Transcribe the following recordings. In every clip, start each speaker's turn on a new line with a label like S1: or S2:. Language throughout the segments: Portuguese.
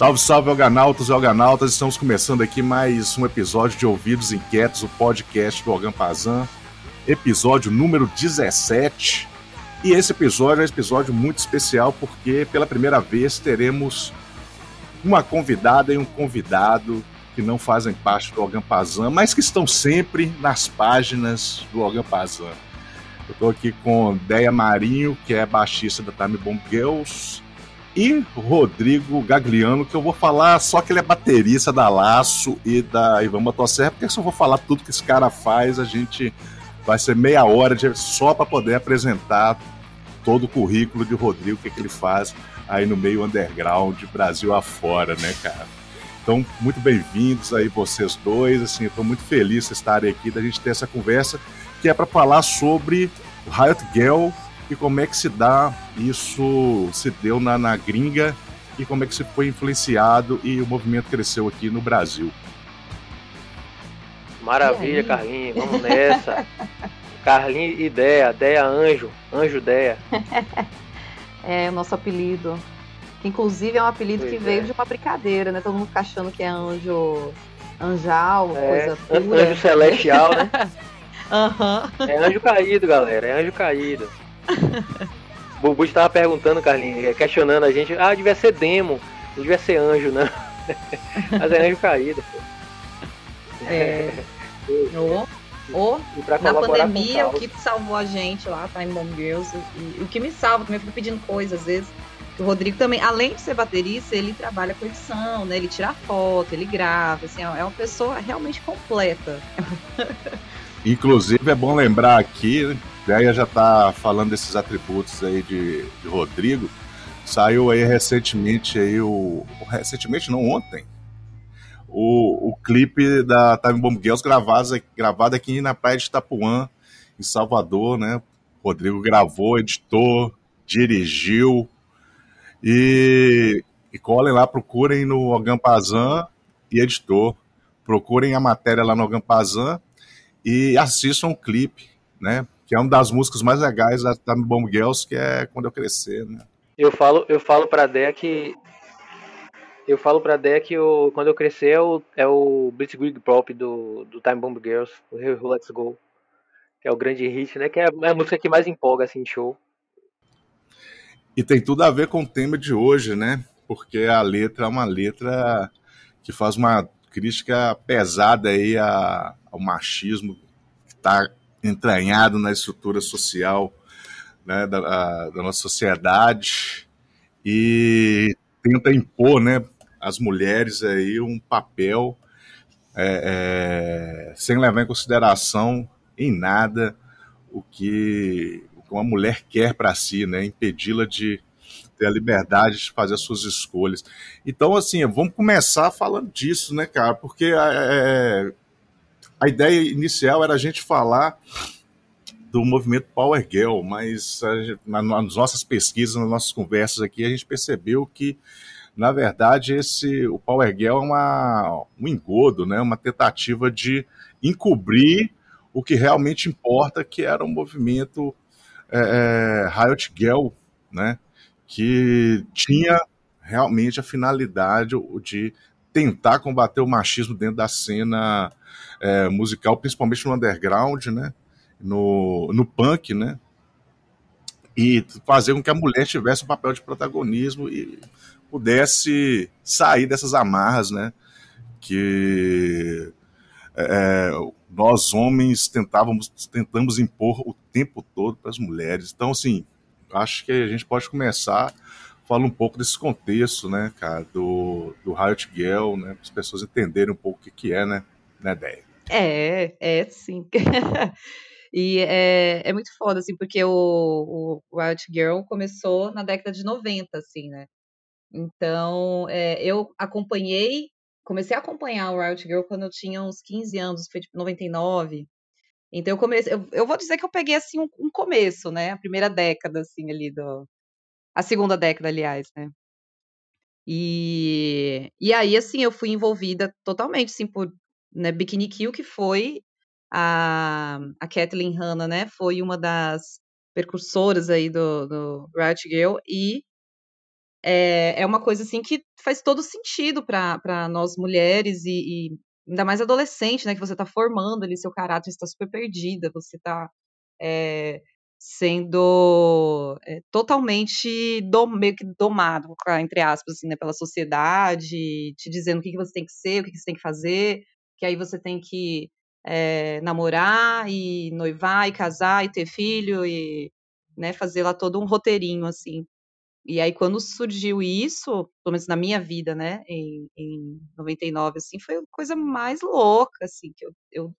S1: Salve, salve, Alganautas e Alganautas. Estamos começando aqui mais um episódio de Ouvidos Inquietos, o podcast do Algan Pazan. Episódio número 17. E esse episódio é um episódio muito especial porque pela primeira vez teremos uma convidada e um convidado que não fazem parte do Algan Pazan, mas que estão sempre nas páginas do Algan Pazan. Eu estou aqui com Deia Marinho, que é baixista da Time Bomb Girls, e Rodrigo Gagliano, que eu vou falar só que ele é baterista da Laço e da Ivan Motosserra, porque se eu vou falar tudo que esse cara faz, a gente vai ser meia hora de, só para poder apresentar todo o currículo de Rodrigo, o que, é que ele faz aí no meio underground, Brasil afora, né, cara? Então, muito bem-vindos aí vocês dois, assim, eu tô muito feliz de estarem aqui, da gente ter essa conversa, que é para falar sobre o Riot Girl e como é que se dá isso, se deu na, na gringa e como é que se foi influenciado e o movimento cresceu aqui no Brasil.
S2: Maravilha, Carlinhos, vamos nessa. Carlinhos Ideia, Deia Anjo, Anjo Deia.
S3: é o nosso apelido. Inclusive é um apelido pois que é. veio de uma brincadeira, né? Todo mundo fica achando que é anjo anjal, é, coisa pura.
S2: Anjo celestial, né?
S3: uhum.
S2: É anjo caído, galera, é anjo caído. Bubu estava perguntando, Carlinhos, é, questionando a gente, ah, devia ser demo, não devia ser anjo, não. Mas é anjo caído.
S3: É. Ou, ou na pandemia, o que salvou a gente lá, Time Bomb Girls, e, o que me salva, também fico pedindo coisas às vezes. O Rodrigo também, além de ser baterista, ele trabalha com edição, né? Ele tira foto, ele grava, assim, é uma pessoa realmente completa.
S1: Inclusive é bom lembrar aqui, né? Deia já está falando desses atributos aí de, de, Rodrigo. Saiu aí recentemente aí o. Recentemente não, ontem. O, o clipe da Time Bomb Girls gravado, gravado aqui na praia de Itapuã, em Salvador, né? Rodrigo gravou, editou, dirigiu. E, e colhem lá, procurem no Agampazan e editor. Procurem a matéria lá no Agampazan e assistam o clipe, né? Que é uma das músicas mais legais da, da Bomb Girls, que é Quando Eu Crescer, né?
S2: Eu falo, eu falo pra Dé que eu falo pra Dé que o, quando eu crescer é o, é o Blitzkrieg Pop do, do Time Bomb Girls, o Let's Go. Que é o grande hit, né? Que é a música que mais empolga, assim, show.
S1: E tem tudo a ver com o tema de hoje, né? Porque a letra é uma letra que faz uma crítica pesada aí a, ao machismo que está entranhado na estrutura social né, da, a, da, nossa sociedade e tenta impor né, às mulheres aí um papel é, é, sem levar em consideração em nada o que, uma mulher quer para si, né, impedi-la de ter a liberdade de fazer as suas escolhas. Então, assim, vamos começar falando disso, né, cara? Porque é, é a ideia inicial era a gente falar do movimento Power Girl, mas nas nossas pesquisas, nas nossas conversas aqui, a gente percebeu que, na verdade, esse o Power Girl é uma, um engodo, né? uma tentativa de encobrir o que realmente importa, que era um movimento é Riot Girl, né? que tinha realmente a finalidade de tentar combater o machismo dentro da cena é, musical, principalmente no underground, né? No, no punk, né? E fazer com que a mulher tivesse um papel de protagonismo e pudesse sair dessas amarras, né? Que é, nós homens tentávamos tentamos impor o tempo todo para as mulheres. Então, assim, acho que a gente pode começar fala um pouco desse contexto, né, cara, do, do Riot Girl, né, para as pessoas entenderem um pouco o que, que é, né, né, ideia.
S3: É, é sim. e é, é muito foda, assim, porque o, o Riot Girl começou na década de 90, assim, né? Então, é, eu acompanhei, comecei a acompanhar o Riot Girl quando eu tinha uns 15 anos, foi tipo 99. Então eu comecei, eu, eu vou dizer que eu peguei assim um, um começo, né? A primeira década assim ali do a segunda década, aliás, né? E, e aí, assim, eu fui envolvida totalmente, assim, por né, Bikini Kill, que foi a, a Kathleen Hanna, né? Foi uma das percursoras aí do, do Riot Girl e é, é uma coisa assim que faz todo sentido para nós mulheres e, e, ainda mais adolescente, né? Que você está formando ali seu caráter, está super perdida, você está é, sendo é, totalmente dom, meio que domado, entre aspas, assim, né, pela sociedade, te dizendo o que, que você tem que ser, o que, que você tem que fazer, que aí você tem que é, namorar e noivar e casar e ter filho e né, fazer lá todo um roteirinho assim. E aí, quando surgiu isso, pelo menos na minha vida, né, em, em 99, assim, foi a coisa mais louca, assim, que eu, eu,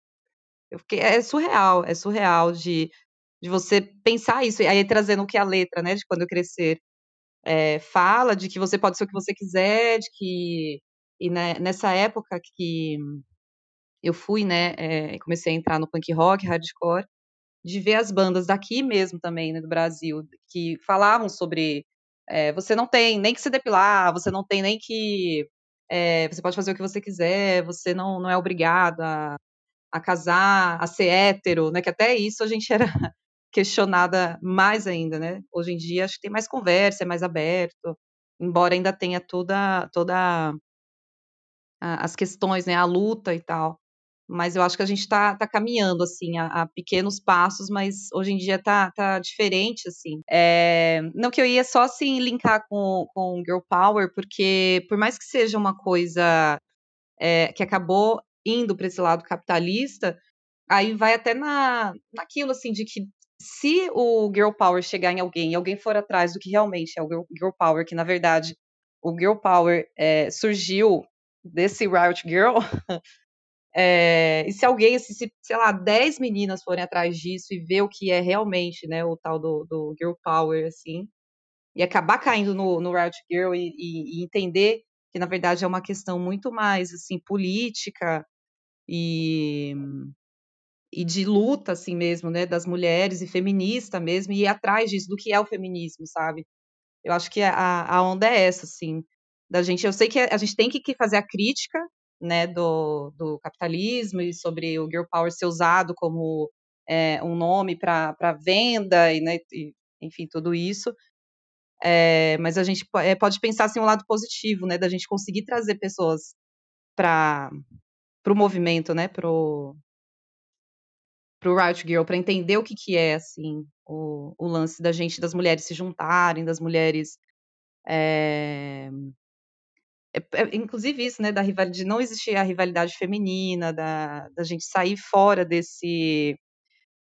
S3: eu fiquei, é surreal, é surreal de, de você pensar isso, e aí trazendo o que a letra, né, de quando eu crescer, é, fala de que você pode ser o que você quiser, de que, e né, nessa época que eu fui, né, é, comecei a entrar no punk rock, hardcore, de ver as bandas daqui mesmo também, né, do Brasil, que falavam sobre é, você não tem nem que se depilar, você não tem nem que é, você pode fazer o que você quiser, você não, não é obrigado a, a casar, a ser hétero, né? Que até isso a gente era questionada mais ainda, né? Hoje em dia acho que tem mais conversa, é mais aberto, embora ainda tenha toda toda as questões, né? A luta e tal mas eu acho que a gente está tá caminhando, assim, a, a, pequenos passos, mas hoje em dia tá, tá diferente, assim. É, não que eu ia só, assim, linkar com, com Girl Power, porque por mais que seja uma coisa é, que acabou indo para esse lado capitalista, aí vai até na, naquilo, assim, de que se o Girl Power chegar em alguém e alguém for atrás do que realmente é o Girl, Power, que na verdade o Girl Power é, surgiu desse Riot Girl, É, e se alguém, se, se, sei lá, 10 meninas forem atrás disso e ver o que é realmente, né, o tal do, do girl power, assim, e acabar caindo no, no Riot Girl e, e, e, entender que, na verdade, é uma questão muito mais, assim, política e, e de luta, assim mesmo, né, das mulheres e feminista mesmo, e ir atrás disso, do que é o feminismo, sabe? Eu acho que a, a onda é essa, assim, da gente. Eu sei que a gente tem que fazer a crítica né, do, do capitalismo e sobre o girl power ser usado como é, um nome para venda e, né, e, enfim, tudo isso. É, mas a gente é, pode pensar assim um lado positivo, né, da gente conseguir trazer pessoas para o movimento, né, pro pro Riot Girl para entender o que que é assim o, o lance da gente das mulheres se juntarem, das mulheres é, é, é, inclusive isso, né, da rivalidade, de não existir a rivalidade feminina, da, da gente sair fora desse,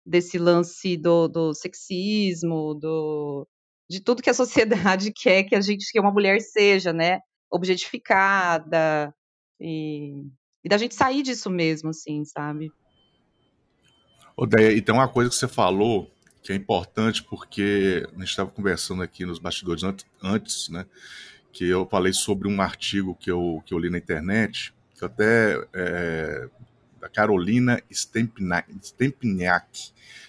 S3: desse lance do, do sexismo, do, de tudo que a sociedade quer que a gente, que uma mulher seja, né, objetificada, e, e da gente sair disso mesmo, assim, sabe?
S1: Odeia, e tem uma coisa que você falou que é importante, porque a gente estava conversando aqui nos bastidores antes, né, que eu falei sobre um artigo que eu, que eu li na internet, que até é, da Carolina Stempniak,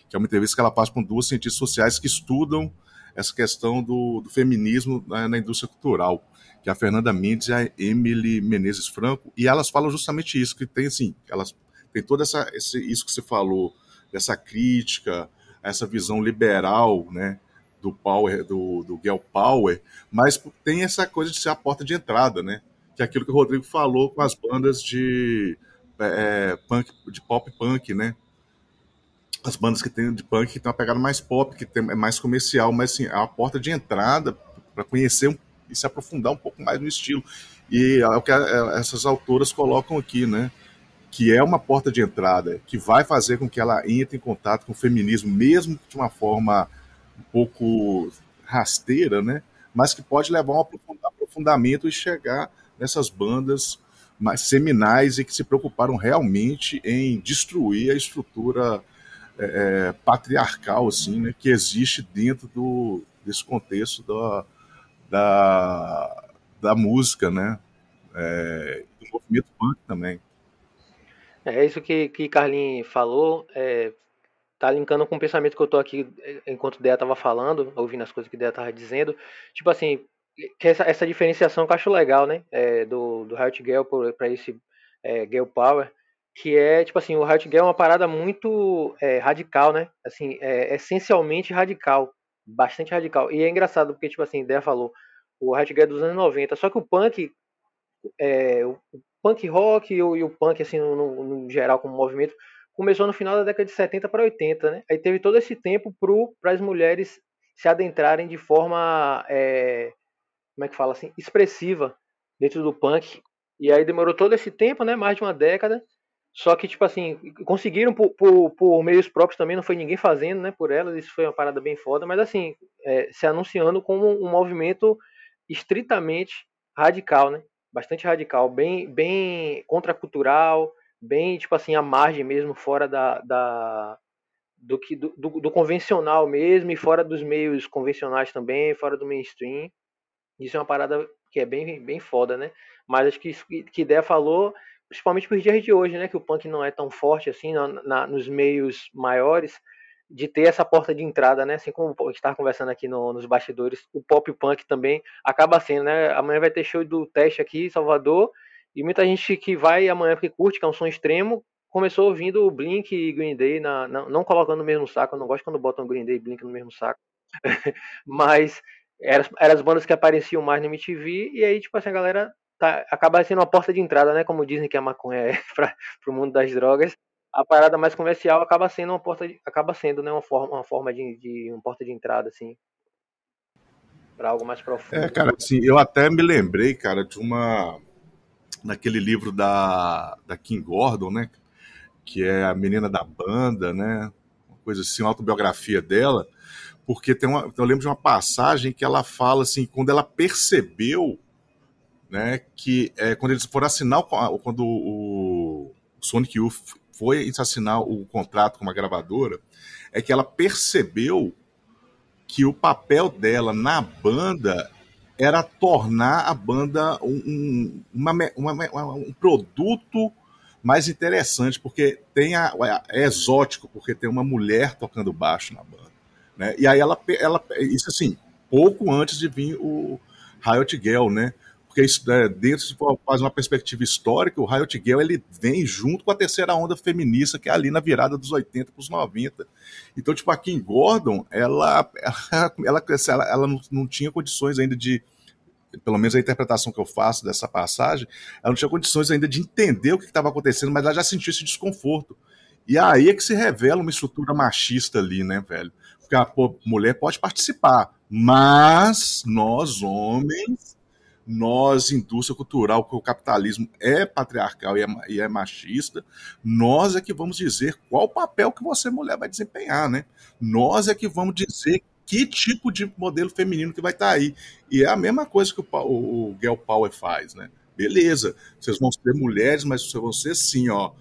S1: que é uma entrevista que ela faz com duas cientistas sociais que estudam essa questão do, do feminismo na, na, indústria cultural, que é a Fernanda Mendes e a Emily Menezes Franco, e elas falam justamente isso, que tem assim, elas tem toda essa esse, isso que você falou, dessa crítica, essa visão liberal, né, do Power, do, do Girl Power, mas tem essa coisa de ser a porta de entrada, né? Que é aquilo que o Rodrigo falou com as bandas de é, punk, de pop punk, né? As bandas que tem de punk que tem uma pegada mais pop, que tem, é mais comercial, mas assim, é a porta de entrada para conhecer e se aprofundar um pouco mais no estilo. E é o que é, essas autoras colocam aqui, né? Que é uma porta de entrada, que vai fazer com que ela entre em contato com o feminismo, mesmo de uma forma um pouco rasteira, né? Mas que pode levar a um aprofundamento e chegar nessas bandas mais seminais e que se preocuparam realmente em destruir a estrutura é, é, patriarcal assim, né, que existe dentro do, desse contexto da, da, da música, né, é, do movimento punk também.
S2: É isso que, que Carlinhos falou, é, tá linkando com o pensamento que eu tô aqui eh, enquanto Dea tava falando, ouvindo as coisas que Dea tava dizendo. Tipo assim, essa, essa diferenciação que eu acho legal, né? É, do, do Riot Girl para esse é, Power, que é, tipo assim, o Riot Girl é uma parada muito é, radical, né? Assim, é, essencialmente radical, bastante radical. E é engraçado porque, tipo assim, a Dea falou, o Riot Girl dos anos 90. Só que o punk, é, punk rock e o, e o punk, assim, no, no, geral, como movimento, começou no final da década de 70 para 80, né? Aí teve todo esse tempo para as mulheres se adentrarem de forma, é, como é que fala assim, expressiva dentro do punk. E aí demorou todo esse tempo, né? Mais de uma década. Só que, tipo assim, conseguiram por, por, por, meios próprios também, não foi ninguém fazendo, né, por elas, isso foi uma parada bem foda, mas assim, é, se anunciando como um movimento estritamente radical, né, bastante radical, bem, bem contracultural, bem, tipo assim, à margem mesmo, fora da, da do, que, do, do, do convencional mesmo, e fora dos meios convencionais também, fora do mainstream, isso é uma parada que é bem, bem foda, né, mas acho que isso que Ideia falou principalmente para os dias de hoje, né, que o punk não é tão forte assim na, na, nos meios maiores, de ter essa porta de entrada, né, assim como estava conversando aqui no, nos bastidores, o pop punk também acaba sendo, né, amanhã vai ter show do teste aqui em Salvador, e muita gente que vai amanhã porque curte, que é um som extremo, começou ouvindo o Blink e Green Day, na, na, não colocando no mesmo saco, eu não gosto quando botam Green Day e Blink no mesmo saco, mas eram, eram as bandas que apareciam mais no MTV, e aí, tipo assim, a galera tá, acaba sendo uma porta de entrada, né? Como dizem que a maconha é para o mundo das drogas. A parada mais comercial acaba sendo uma porta, de, acaba sendo, né? Uma forma, uma forma de, de uma porta de entrada, assim, para algo mais profundo.
S1: É, cara, assim, eu até me lembrei, cara, de uma naquele livro da da Kim Gordon, né? Que é a menina da banda, né? Uma coisa assim, uma autobiografia dela porque tem uma, eu lembro de uma passagem que ela fala assim, quando ela percebeu né, que é, quando eles foram assinar, quando o Sonic Youth foi assinar o contrato com uma gravadora, é que ela percebeu que o papel dela na banda era tornar a banda um, um, uma, uma, um produto mais interessante, porque tem a, é exótico, porque tem uma mulher tocando baixo na banda. Né? E aí ela, ela, isso assim, pouco antes de vir o Riot Girl, né? Porque isso, é, dentro, se for fazer uma perspectiva histórica, o Riot Girl ele vem junto com a terceira onda feminista, que é ali na virada dos 80 para os 90. Então, tipo, a Kim Gordon, ela, ela, ela, ela, não, não tinha condições ainda de, pelo menos a interpretação que eu faço dessa passagem, ela não tinha condições ainda de entender o que estava acontecendo, mas ela já sentiu esse desconforto. E aí é que se revela uma estrutura machista ali, né, velho? Porque a pô, mulher pode participar, mas nós, homens, nós, indústria cultural, que o capitalismo é patriarcal e é, e é, machista, nós é que vamos dizer qual papel que você, mulher, vai desempenhar, né? Nós é que vamos dizer que tipo de modelo feminino que vai estar tá aí. E é a mesma coisa que o, o, o Girl Power faz, né? Beleza, vocês vão ser mulheres, mas vocês vão ser sim, ó,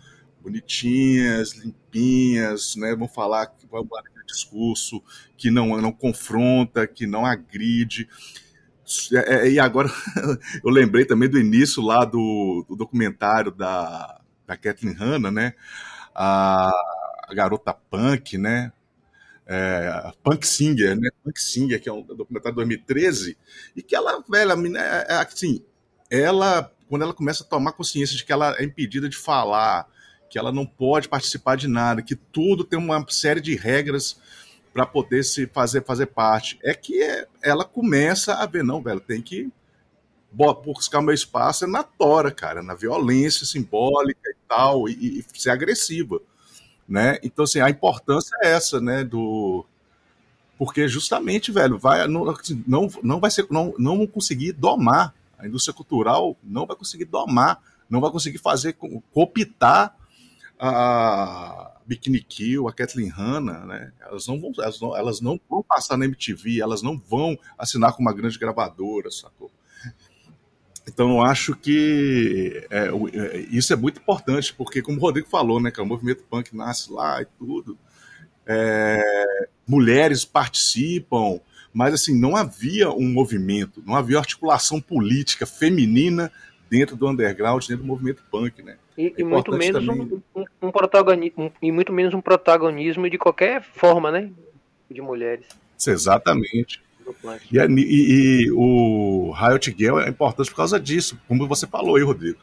S1: bonitinhas, limpinhas, né? Vão falar, vão aquele discurso que não, não confronta, que não agride. É, é, e agora eu lembrei também do início lá do, do documentário da, da Kathleen Hanna, né? A, a garota punk, né? É, Punk Singer, né? Punk Singer, que é um documentário de 2013, e que ela, velha, é, assim, ela, quando ela começa a tomar consciência de que ela é impedida de falar, que ela não pode participar de nada, que tudo tem uma série de regras para poder se fazer fazer parte. É que é, ela começa a ver, não, velho, tem que buscar meu espaço na tora, cara, na violência simbólica e tal, e, e ser agressiva, né? Então, assim, a importância é essa, né, do... Porque justamente, velho, vai, não, assim, não, não vai ser, não, não conseguir domar, a indústria cultural não vai conseguir domar, não vai conseguir fazer, cooptar a, Bikini Kill, a Kathleen Hanna, né? Elas não, vão, elas, não, elas não vão passar na MTV, elas não vão assinar com uma grande gravadora, sacou? Então eu acho que é, é, isso é muito importante, porque como o Rodrigo falou, né, que o movimento punk nasce lá e tudo, é, mulheres participam, mas assim, não havia um movimento, não havia articulação política feminina dentro do underground, dentro do movimento punk, né?
S2: E, e muito menos um, um, um, protagonismo e muito menos um protagonismo de qualquer forma, né? De mulheres.
S1: Exatamente. E, e, e, o Riot Girl é importante por causa disso, como você falou aí, Rodrigo.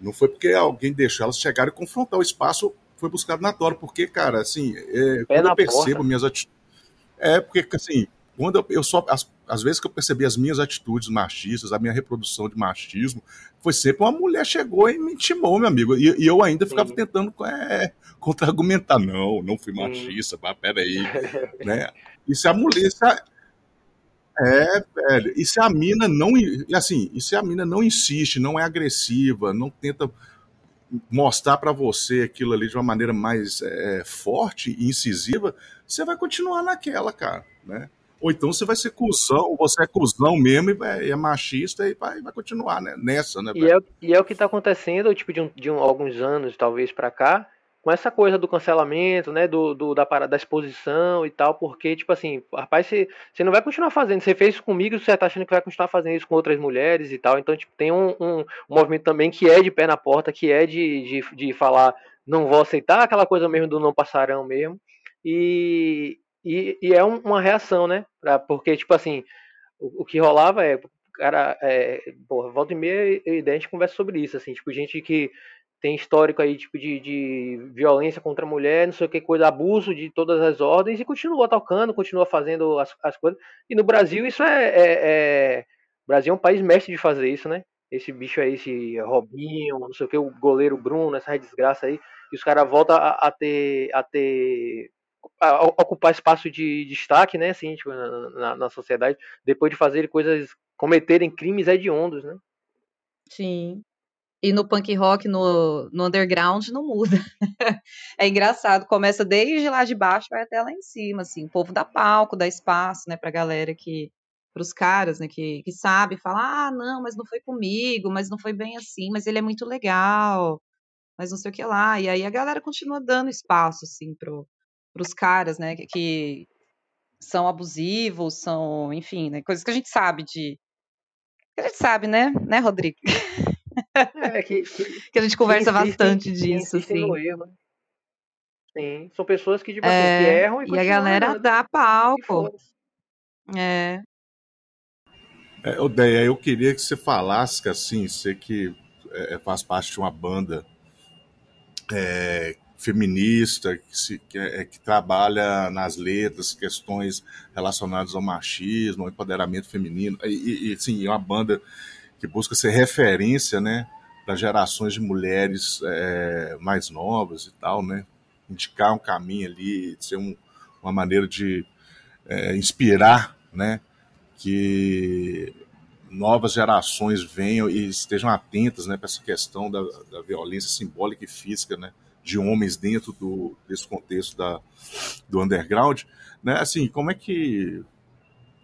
S1: Não foi porque alguém deixou elas chegarem e confrontar o espaço, foi buscado na tora, porque, cara, assim, é, quando eu percebo porta. minhas atitudes. É, porque, assim, quando eu, eu só as, as vezes que eu percebi as minhas atitudes machistas, a minha reprodução de machismo, foi sempre uma mulher chegou e me intimou, meu amigo. E, e eu ainda ficava Sim. tentando é, contra-argumentar. Não, não fui machista, mas peraí. né? E se a mulher. Se a, é, velho. E se a mina não. Assim, e se a mina não insiste, não é agressiva, não tenta mostrar para você aquilo ali de uma maneira mais é, forte e incisiva, você vai continuar naquela, cara, né? Ou então você vai ser cuzão, você é cuzão mesmo e é, é machista e vai, vai continuar né? nessa, né?
S2: E é, e é, o que está acontecendo, tipo, de, um, de um, alguns anos, talvez, para cá, com essa coisa do cancelamento, né, do, do da, da exposição e tal, porque, tipo assim, rapaz, você, você não vai continuar fazendo, você fez isso comigo, você tá achando que vai continuar fazendo isso com outras mulheres e tal, então, tipo, tem um, um, um movimento também que é de pé na porta, que é de, de, de falar, não vou aceitar, aquela coisa mesmo do não passarão mesmo, e, e, e é um, uma reação, né, pra, porque, tipo assim, o, o que rolava é, cara, é, porra, volta e meia e a gente conversa sobre isso, assim, tipo, gente que tem histórico aí tipo de, de violência contra a mulher, não sei o que coisa, abuso de todas as ordens e continua tocando, continua fazendo as, as coisas. E no Brasil isso é, é, é, o Brasil é um país mestre de fazer isso, né? Esse bicho aí, esse Robinho, não sei o que, o goleiro Bruno, essa desgraça aí, e os caras voltam a, a, ter a ter ocupar espaço de destaque, né, assim, tipo, na, na sociedade, depois de fazer coisas, cometerem crimes hediondos, né?
S3: Sim. E no punk rock, no, no underground, não muda. é engraçado, começa desde lá de baixo, vai até lá em cima, assim. O povo dá palco, dá espaço, né, pra galera que pros caras, né, que, que sabe, fala, ah, não, mas não foi comigo, mas não foi bem assim, mas ele é muito legal, mas não sei o que lá. E aí a galera continua dando espaço, assim, pro, pros caras, né, que, que são abusivos, são, enfim, né, coisas que a gente sabe de... Que a gente sabe, né, né, Rodrigo?
S2: É, que, que,
S3: que, a gente conversa bastante disso, sim.
S2: Erro. Sim, são pessoas que, tipo, assim, é, que erram e,
S3: e a galera dá palco. É.
S1: é. Odeia, eu queria que você falasse que, assim, você que é, faz parte de uma banda é, feminista, que, se, que, é, que, trabalha nas letras, questões relacionadas ao machismo, ao empoderamento feminino, e, e sim, é uma banda que busca ser referência, né, para gerações de mulheres é, mais novas e tal, né, indicar um caminho ali, ser um, uma maneira de é, inspirar, né, que novas gerações venham e estejam atentas, né, para essa questão da, da violência simbólica e física, né, de homens dentro do, desse contexto da, do underground, né, assim, como é que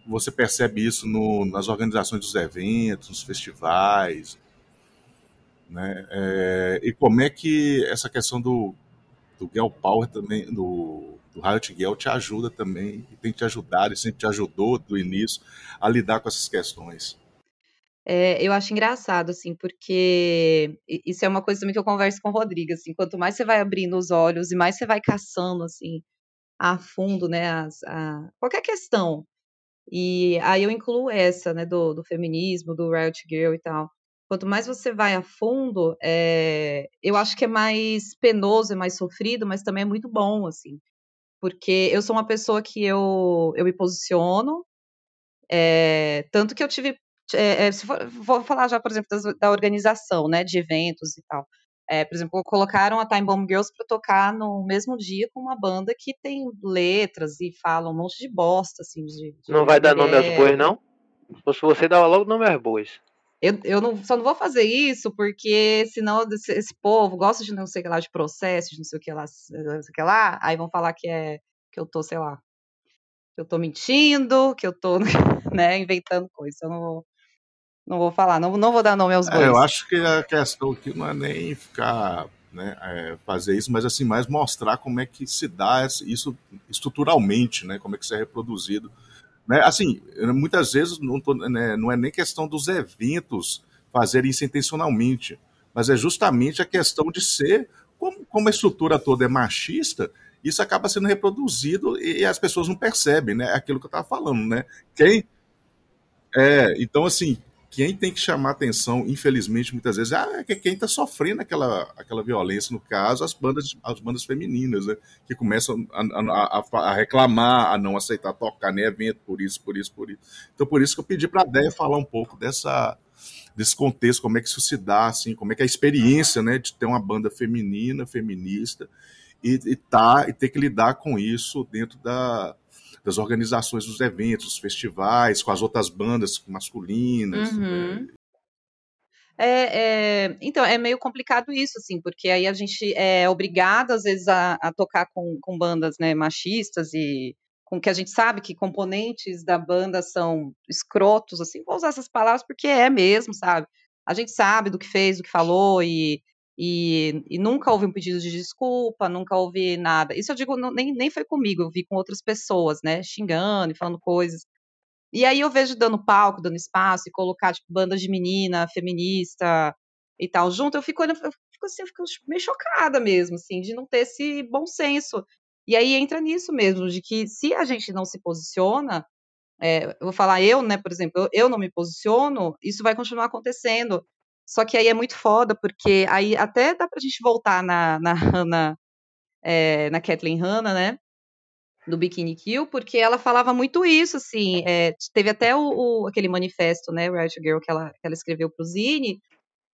S1: você percebe isso no, nas organizações dos eventos, nos festivais, né? É, e como é que essa questão do, do Girl Power também, do, do Riot Girl te ajuda também, e tem te ajudado, e sempre te ajudou do início a lidar com essas questões?
S3: É, eu acho engraçado, assim, porque isso é uma coisa também que eu converso com o Rodrigo, assim, quanto mais você vai abrindo os olhos e mais você vai caçando, assim, a fundo, né, as, a, qualquer questão, e aí eu incluo essa, né, do, do feminismo, do Riot Girl e tal. Quanto mais você vai a fundo, é, eu acho que é mais penoso, é mais sofrido, mas também é muito bom, assim. Porque eu sou uma pessoa que eu, eu me posiciono, é, tanto que eu tive. É, se for, vou falar já, por exemplo, das, da organização, né, de eventos e tal. É, por exemplo, colocaram a Time Bomb Girls para tocar no mesmo dia com uma banda que tem letras e fala um monte de bosta, assim. De, de
S2: não vai dar nome aos bois, não? Se você dá logo nome aos bois.
S3: Eu, eu não, só não vou fazer isso porque senão esse, esse, povo gosta de não sei o que lá, de processo, de não sei o que lá, não sei o que lá, aí vão falar que é que eu tô, sei lá, que eu tô mentindo, que eu tô, né, inventando coisa. Eu não vou, não vou falar, não, não vou dar nome aos bois.
S1: É, eu acho que a questão aqui não é nem ficar, né, é, fazer isso, mas assim, mais mostrar como é que se dá isso estruturalmente, né, como é que isso é reproduzido. Né? Assim, muitas vezes não, tô, né, não é nem questão dos eventos fazerem isso intencionalmente, mas é justamente a questão de ser, como, como a estrutura toda é machista, isso acaba sendo reproduzido e, e as pessoas não percebem, né? É aquilo que eu estava falando, né? Quem. É, então, assim, quem tem que chamar atenção, infelizmente, muitas vezes, é quem está sofrendo aquela, aquela violência, no caso, as bandas, as bandas femininas, né? Que começam a, a, a, reclamar, a não aceitar tocar nem evento, por isso, por isso, por isso. Então, por isso que eu pedi para a Déia falar um pouco dessa, desse contexto, como é que isso se dá, assim, como é que é a experiência, né, de ter uma banda feminina, feminista, e, e, tá, e ter que lidar com isso dentro da, das organizações dos eventos, dos festivais, com as outras bandas masculinas. Uhum.
S3: Né? É, é, então, é meio complicado isso, assim, porque aí a gente é obrigado, às vezes, a, a tocar com, com bandas né, machistas e com que a gente sabe que componentes da banda são escrotos, assim, vou usar essas palavras porque é mesmo, sabe? A gente sabe do que fez, do que falou e e, e, nunca houve um pedido de desculpa, nunca houve nada. Isso eu digo, não, nem, nem foi comigo, eu vi com outras pessoas, né, xingando e falando coisas. E aí eu vejo dando palco, dando espaço e colocar, tipo, bandas de menina, feminista e tal junto, eu fico eu fico assim, eu fico meio chocada mesmo, assim, de não ter esse bom senso. E aí entra nisso mesmo, de que se a gente não se posiciona, é, eu vou falar eu, né, por exemplo, eu, eu não me posiciono, isso vai continuar acontecendo. Só que aí é muito foda, porque aí até dá pra gente voltar na, na é, na Kathleen Hanna, né? Do Bikini Kill, porque ela falava muito isso, assim. É, teve até o, o, aquele manifesto, né, Right Girl, que ela, que ela escreveu pro Zine,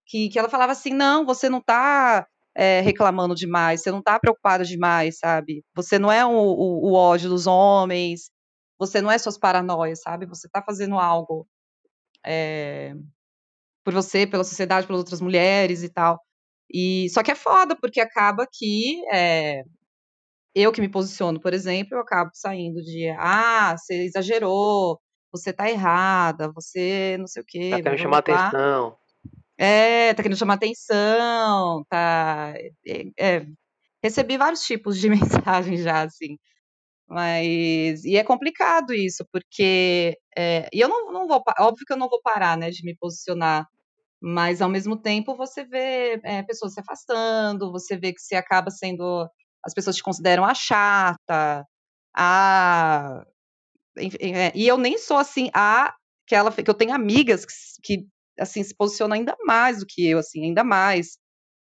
S3: que, que ela falava assim: não, você não tá é, reclamando demais, você não tá preocupada demais, sabe? Você não é o, o, o ódio dos homens, você não é suas paranoias, sabe? Você tá fazendo algo é, por você, pela sociedade, pelas outras mulheres e tal. E só que é foda, porque acaba que é, eu que me posiciono, por exemplo, eu acabo saindo de ah, você exagerou, você tá errada, você não sei o quê.
S2: Tá querendo chamar atenção.
S3: É, tá querendo chamar atenção, tá. É, é, recebi vários tipos de mensagens já, assim. Mas. E é complicado isso, porque. É, e eu não, não vou. Óbvio que eu não vou parar, né, de me posicionar mas ao mesmo tempo você vê é, pessoas se afastando, você vê que se acaba sendo. As pessoas te consideram a chata, a. É, e eu nem sou assim, a. Que, ela, que eu tenho amigas que, que assim se posicionam ainda mais do que eu, assim, ainda mais.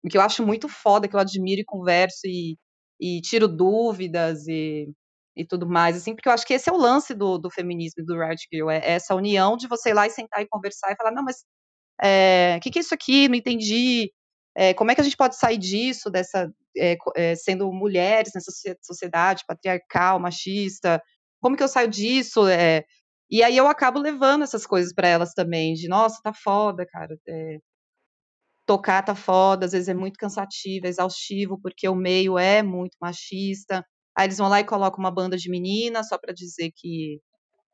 S3: O que eu acho muito foda, que eu admiro e converso e, e tiro dúvidas e, e tudo mais, assim, porque eu acho que esse é o lance do, do feminismo do Riot Girl, é essa união de você ir lá e sentar e conversar e falar, não, mas o é, que, que é isso aqui? Não entendi. É, como é que a gente pode sair disso, dessa é, sendo mulheres nessa sociedade patriarcal, machista? Como que eu saio disso? E aí eu acabo levando essas coisas para elas também, de nossa, tá foda, cara. É, tocar tá foda, às vezes é muito cansativo, é exaustivo, porque o meio é muito machista. Aí eles vão lá e colocam uma banda de meninas só para dizer que,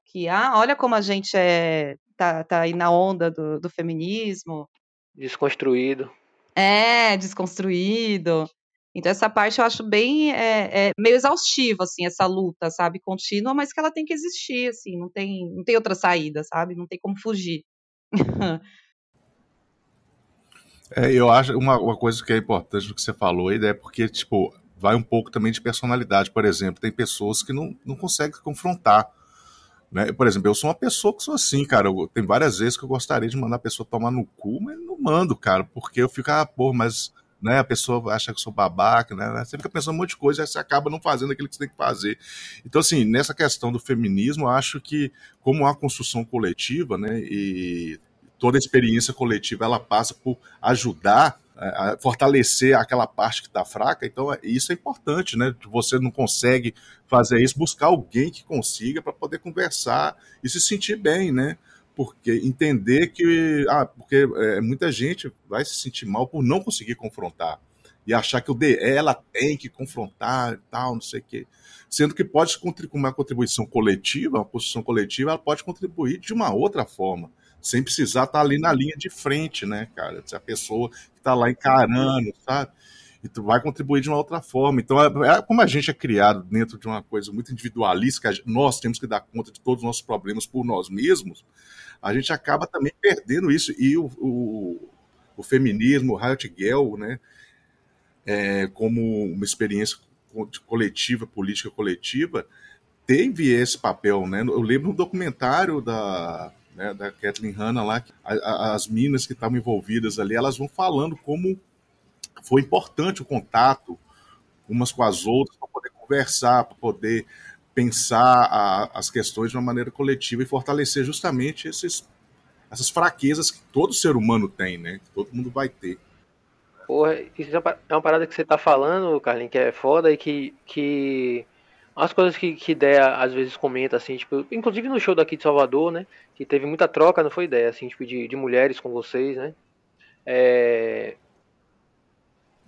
S3: que, ah, olha como a gente é tá, tá aí na onda do, do feminismo.
S2: Desconstruído.
S3: É, desconstruído. Então essa parte eu acho bem é, é, meio exaustiva, assim, essa luta, sabe, contínua, mas que ela tem que existir, assim, não tem, não tem outra saída, sabe, não tem como fugir.
S1: é, eu acho uma, uma coisa que é importante do que você falou aí, é porque, tipo, vai um pouco também de personalidade, por exemplo, tem pessoas que não, não conseguem confrontar né? Por exemplo, eu sou uma pessoa que sou assim, cara. Eu, tem várias vezes que eu gostaria de mandar a pessoa tomar no cu, mas não mando, cara, porque eu fico, ah, pô, mas né, a pessoa acha que eu sou babaca, né? Você fica pensando um monte de coisa e você acaba não fazendo aquilo que você tem que fazer. Então, assim, nessa questão do feminismo, eu acho que, como a construção coletiva, né, e toda experiência coletiva ela passa por ajudar a fortalecer aquela parte que está fraca. Então, é, isso é importante, né? Você não consegue fazer isso, buscar alguém que consiga para poder conversar e se sentir bem, né? Porque entender que ah, porque é, muita gente vai se sentir mal por não conseguir confrontar e achar que o de, ela tem que confrontar e tal, não sei o quê. Sendo que pode com uma contribuição coletiva, uma posição coletiva, ela pode contribuir de uma outra forma sem precisar estar tá ali na linha de frente, né, cara? Se a pessoa que está lá encarando, sabe? E tu vai contribuir de uma outra forma. Então, é, é, como a gente é criado dentro de uma coisa muito individualista, que nós temos que dar conta de todos os nossos problemas por nós mesmos, a gente acaba também perdendo isso. E o, o, o feminismo, o Riot Girl, né, é, como uma experiência coletiva, política coletiva, teve esse papel, né? Eu lembro no documentário da né, da Kathleen Hanna lá, a, a, as minas que estavam envolvidas ali, elas vão falando como foi importante o contato umas com as outras para poder conversar, para poder pensar a, as questões de uma maneira coletiva e fortalecer justamente esses, essas fraquezas que todo ser humano tem, né? Que todo mundo vai ter.
S2: Porra, isso é, é uma parada que você tá falando, Carlinhos, que é foda e que, que as coisas que, que ideia às vezes comenta, assim, tipo, inclusive no show daqui de Salvador, né? Que teve muita troca, não foi ideia, assim, tipo, de, de mulheres com vocês, né? É,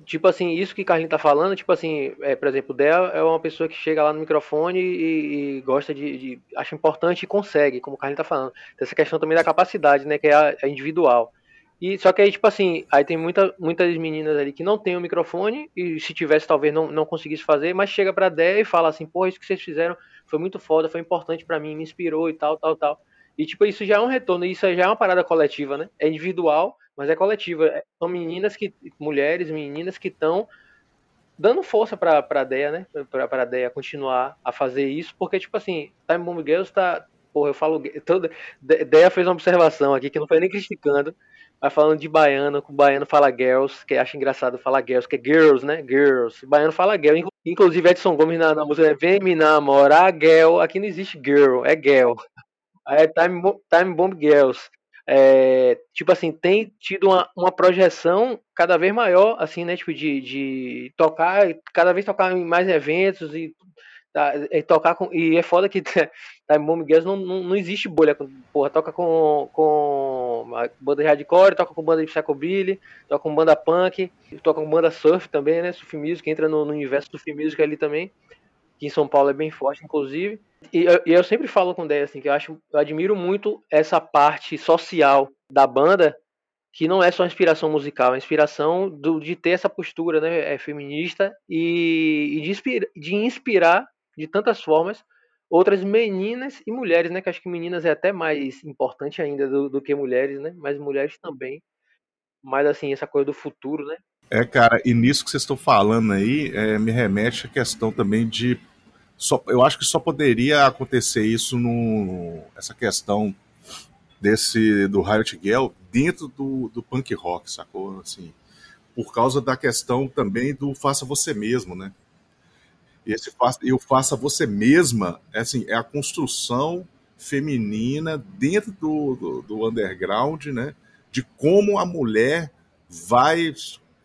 S2: tipo assim, isso que Carlinhos tá falando, tipo assim, é, por exemplo, Dea é uma pessoa que chega lá no microfone e, e gosta de, de, acha importante e consegue, como o Carlinhos tá falando. Tem essa questão também da capacidade, né, que é a, a individual. E só que aí, tipo assim, aí tem muita, muitas meninas ali que não tem o microfone e se tivesse talvez não, não conseguisse fazer, mas chega pra Dea e fala assim, pô, isso que vocês fizeram foi muito foda, foi importante para mim, me inspirou e tal, tal, tal. E tipo, isso já é um retorno, isso já é uma parada coletiva, né? É individual, mas é coletiva. É, são meninas que, mulheres, meninas que estão dando força para a Deia, né? Para a Deia continuar a fazer isso, porque, tipo assim, Time Bomb Girls tá. Porra, eu falo. Toda, Deia fez uma observação aqui que não foi nem criticando, mas falando de baiano, o baiano fala girls, que acha engraçado falar girls, que é girls, né? Girls. Baiano fala girl. Inclusive, Edson Gomes na, na música é Vem me namorar, girl. Aqui não existe girl, é girl. É Time, Time Bomb Girls é, tipo assim, tem tido uma, uma projeção cada vez maior, assim, né, tipo, de, de tocar, cada vez tocar em mais eventos e, tá, e tocar com, e é foda que Time Bomb Girls não, não, não existe bolha, porra, toca com, com banda de hardcore, toca com banda de psychobilly, toca com banda punk, toca com banda surf também, né, surf music, entra no, no universo surf music ali também, que em São Paulo é bem forte, inclusive, e eu, e eu sempre falo com o Dé, assim, que eu acho, eu admiro muito essa parte social da banda, que não é só inspiração musical, é inspiração do, de ter essa postura né, é feminista e, e de, inspira, de inspirar de tantas formas outras meninas e mulheres, né? Que acho que meninas é até mais importante ainda do, do que mulheres, né? Mas mulheres também. Mas assim, essa coisa do futuro, né?
S1: É, cara, e nisso que vocês estão falando aí, é, me remete a questão também de só, eu acho que só poderia acontecer isso no essa questão desse do Riot Girl dentro do, do punk rock, sacou? Assim, por causa da questão também do faça você mesmo, né? Esse faça, eu faça você mesma, é assim, é a construção feminina dentro do, do, do underground, né? De como a mulher vai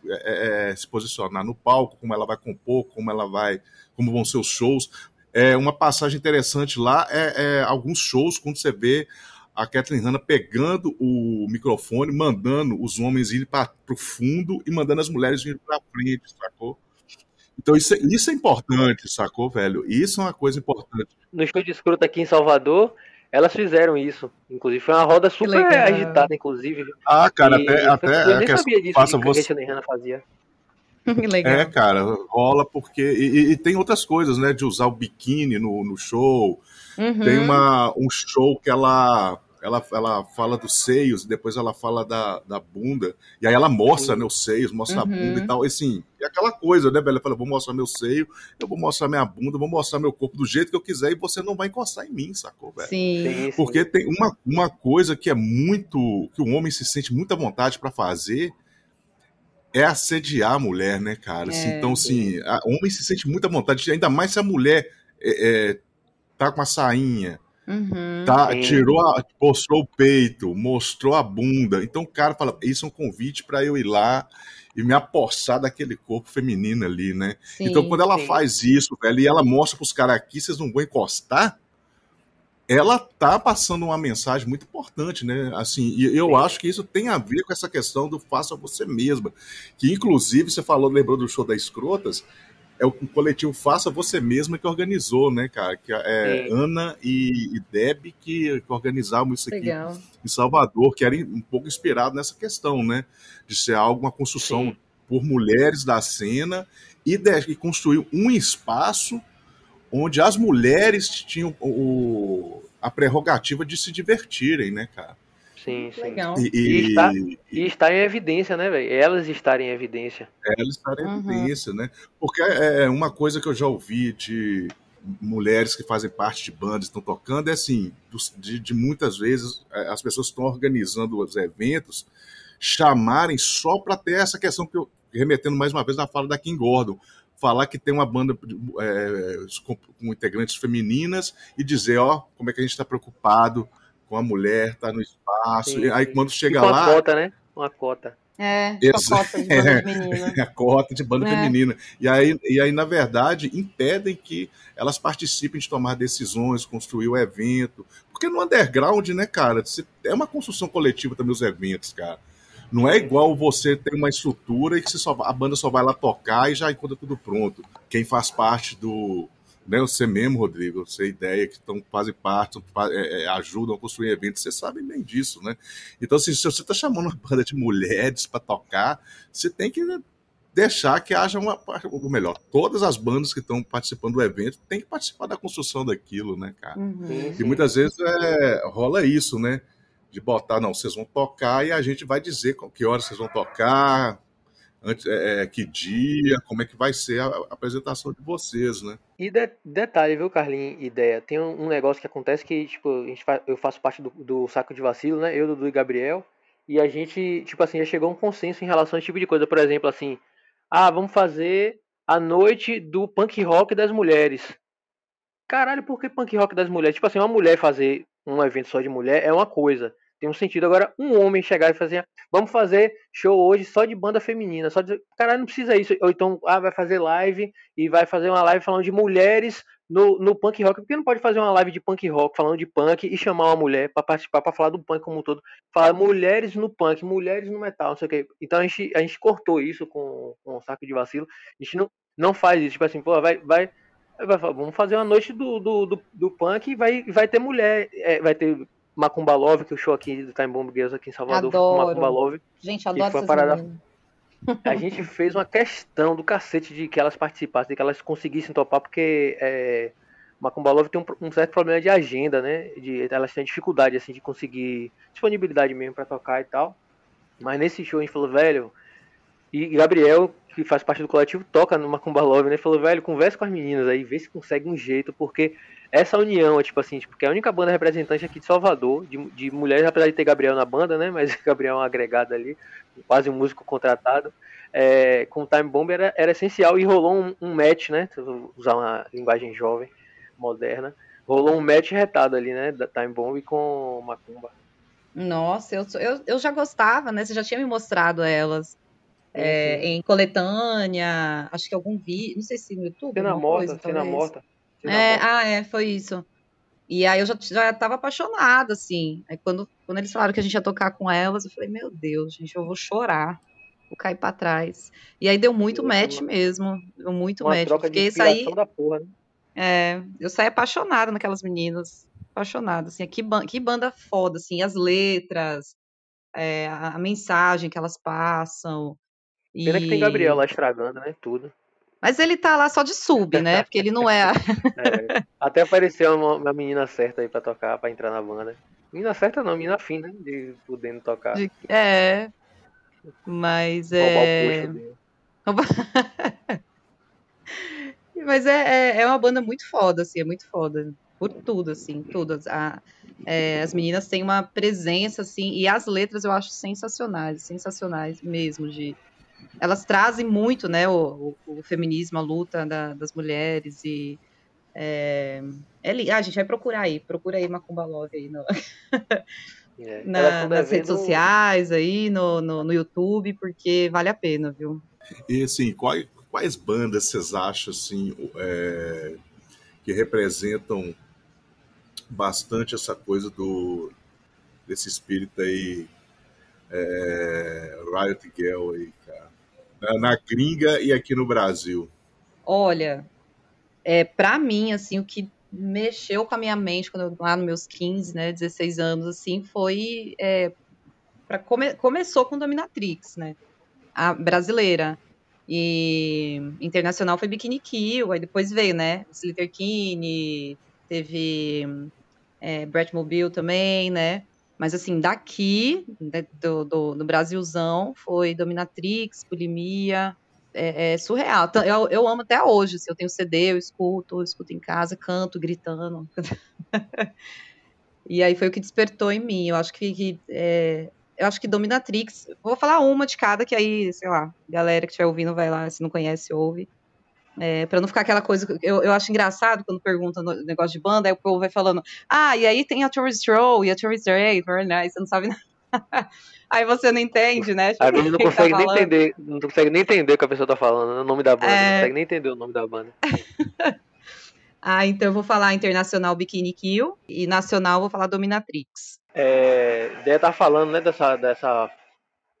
S1: é, é, se posicionar no palco, como ela vai compor, como ela vai como vão ser os shows. É, uma passagem interessante lá é, é alguns shows, quando você vê a Kathleen Hanna pegando o microfone, mandando os homens irem para o fundo e mandando as mulheres irem para frente, sacou? Então isso, é, isso é importante, sacou, velho? Isso é uma coisa importante.
S2: No show de escroto aqui em Salvador, elas fizeram isso. Inclusive, foi uma roda super agitada, inclusive.
S1: Ah, cara, e até, até
S2: eu nem sabia disso que, você... a Hanna fazia.
S1: Legal. É, cara, rola porque. E, e, tem outras coisas, né? De usar o biquíni no, no show. Uhum. Tem uma, um show que ela, ela, ela fala dos seios, depois ela fala da, da bunda. E aí ela mostra né, os seios, mostra uhum. a bunda e uhum. tal. E assim, é aquela coisa, né, velho? Ela fala: vou mostrar meu seio, eu vou mostrar minha bunda, vou mostrar meu corpo do jeito que eu quiser e você não vai encostar em mim, sacou, velho?
S3: Sim.
S1: Porque tem uma, uma coisa que é muito. que o homem se sente muita vontade para fazer é assediar a mulher, né, cara? Assim, é, então, assim, a, o homem se sente muita vontade, ainda mais se a mulher é, é, tá com a sainha, uhum, tá, tirou a, mostrou o peito, mostrou a bunda. Então o cara fala, isso é um convite para eu ir lá e me apossar daquele corpo feminino ali, né? Sim, então quando ela sim. faz isso, velho, e ela mostra pros caras aqui, vocês não vão encostar, ela tá passando uma mensagem muito importante, né? Assim, e eu Sim. acho que isso tem a ver com essa questão do faça você mesma, que inclusive você falou, lembrou do show da Escrotas, é o coletivo Faça Você Mesma que organizou, né, cara? Que é Sim. Ana e, e Deb que, que organizaram isso aqui Legal. em Salvador, que era um pouco inspirado nessa questão, né? De ser algo, uma construção Sim. por mulheres da cena e, de, e construir um espaço onde as mulheres tinham o, a prerrogativa de se divertirem, né, cara?
S2: Sim, sim. Legal. E, e, está, e está em evidência, né, velho? Elas estarem em evidência.
S1: Elas estarem em uhum. evidência, né? Porque é, é uma coisa que eu já ouvi de, mulheres que fazem parte de bandas estão tocando, é assim, de, de muitas vezes é, as pessoas estão organizando os eventos chamarem só para ter essa questão que eu remetendo mais uma vez na fala da Kim Gordon, falar que tem uma banda é, com, com, integrantes femininas e dizer, ó, como é que a gente está preocupado com a mulher, tá no espaço. Sim, e aí quando chega
S2: tipo
S1: lá.
S2: Uma cota, né? Uma cota.
S3: É, tipo a cota de banda é, feminina.
S1: a cota de banda é. feminina. E aí, e aí, na verdade, impedem que elas participem de tomar decisões, construir o evento. Porque no underground, né, cara, é uma construção coletiva também os eventos, cara. Não é igual você ter uma estrutura e que só, a banda só vai lá tocar e já encontra tudo pronto. Quem faz parte do. Né, você mesmo, Rodrigo, você ideia que estão fazem parte, é, é, ajudam a construir eventos, você sabe bem disso, né? Então, assim, se você está chamando uma banda de mulheres para tocar, você tem que deixar que haja uma. Ou melhor, todas as bandas que estão participando do evento têm que participar da construção daquilo, né, cara? Uhum. E muitas vezes é, rola isso, né? de botar, não, vocês vão tocar e a gente vai dizer com que horas vocês vão tocar, antes, é, é, que dia, como é que vai ser a, a apresentação de vocês, né?
S2: E de, detalhe, viu, Carlinhos, ideia, tem um, um, negócio que acontece que, tipo, a gente faz, eu faço parte do, do, saco de vacilo, né, eu, Dudu e Gabriel, e a gente, tipo assim, já chegou a um consenso em relação a esse tipo de coisa, por exemplo, assim, ah, vamos fazer a noite do punk rock das mulheres. Caralho, por que punk rock das mulheres? Tipo assim, uma mulher fazer um evento só de mulher é uma coisa tem um sentido. Agora, um homem chegar e fazer, vamos fazer show hoje só de banda feminina, só de, cara, não precisa isso. Ou então, ah, vai fazer live e vai fazer uma live falando de mulheres no, no punk rock. Por que não pode fazer uma live de punk rock falando de punk e chamar uma mulher para participar, para falar do punk como um todo? Falar mulheres no punk, mulheres no metal, não sei o quê. Então a gente, a gente cortou isso com, com um saco de vacilo. A gente não, não faz isso. Tipo assim, pô, vai. vai vamos fazer uma noite do, do, do, do punk e vai, vai ter mulher, é, vai ter Macumba Love, que o show aqui do Time Bomb Girls aqui em Salvador
S3: adoro.
S2: foi Macumba Love.
S3: Gente, adoro
S2: foi parada... A gente fez uma questão do cacete de que elas participassem, de que elas conseguissem topar, porque é, Macumba Love tem um, um, certo problema de agenda, né? De, elas têm dificuldade assim, de conseguir disponibilidade mesmo para tocar e tal. Mas nesse show a gente falou, velho. E Gabriel, que faz parte do coletivo, toca no Macumba Love, né? Falou, velho, conversa com as meninas aí, vê se consegue um jeito, porque essa união, é tipo assim, tipo, que é a única banda representante aqui de Salvador, de, de mulheres, apesar de ter Gabriel na banda, né? Mas Gabriel é um agregado ali, quase um músico contratado. É, com o Time Bomb era, era essencial e rolou um, um match, né? Usar uma linguagem jovem, moderna. Rolou um match retado ali, né? Da Time Bomb com Macumba.
S3: Nossa, eu, eu, eu já gostava, né? Você já tinha me mostrado elas. É, em coletânea, acho que algum vídeo, não sei se no YouTube.
S2: Cena morta, coisa, cena morta.
S3: É, ah, é, foi isso. E aí eu já, já tava apaixonada, assim. Aí quando, quando eles falaram que a gente ia tocar com elas, eu falei, meu Deus, gente, eu vou chorar. Vou cair pra trás. E aí deu muito match uma, mesmo. Deu muito match. Porque
S2: saí. Da porra, né?
S3: É, eu saí apaixonada naquelas meninas. Apaixonada, assim. Que, ban que banda foda, assim. As letras, é, a, a, mensagem que elas passam.
S2: Pena e... que tem Gabriel lá estragando, né? Tudo.
S3: Mas ele tá lá só de sub, né? Porque ele não é. A...
S2: é até apareceu uma, uma, menina certa aí pra tocar, pra entrar na banda. Menina certa não, menina fina, né? De podendo tocar. De...
S3: É. Mas é. Mas é, é, é, uma banda muito foda, assim, é muito foda. Por tudo, assim, tudo. A, é, as meninas têm uma presença, assim, e as letras eu acho sensacionais, sensacionais mesmo, de elas trazem muito, né, o, o, o feminismo, a luta da, das mulheres e é, é, ah, a gente vai procurar aí, procura aí Macumba Love aí no, é, na, nas redes sociais aí, no, no, no, YouTube, porque vale a pena, viu?
S1: E assim, quais, quais bandas vocês acham assim é, que representam bastante essa coisa do desse espírito aí é, Riot Girl aí, cara? Na gringa e aqui no Brasil?
S3: Olha, é, para mim, assim, o que mexeu com a minha mente quando eu, lá nos meus 15, né, 16 anos, assim, foi é, come, começou com Dominatrix, né, a brasileira. E internacional foi Bikini Kill, aí depois veio, né, Slater Kinney, teve é, Brett Mobile também, né, mas assim, daqui, né, do, do, do, Brasilzão, foi Dominatrix, Bulimia, é, é surreal. Então, eu, eu amo até hoje. Assim, eu tenho CD, eu escuto, eu escuto em casa, canto, gritando. e aí foi o que despertou em mim. Eu acho que, que é, eu acho que Dominatrix. Vou falar uma de cada, que aí, sei lá, galera que estiver ouvindo vai lá, se não conhece, ouve. É, para não ficar aquela coisa. Eu, eu acho engraçado quando perguntam no negócio de banda, aí o povo vai falando, ah, e aí tem a Tourist Row e a Tourist Ray, nice, você não sabe nada. aí você não entende, né?
S2: Aí não tá consegue tá nem entender, não consegue nem entender o que a pessoa tá falando, né, o nome da banda, é... não consegue nem entender o nome da banda.
S3: ah, então eu vou falar internacional Bikini Kill e nacional vou falar Dominatrix.
S2: É, Dea tá falando, né, dessa, dessa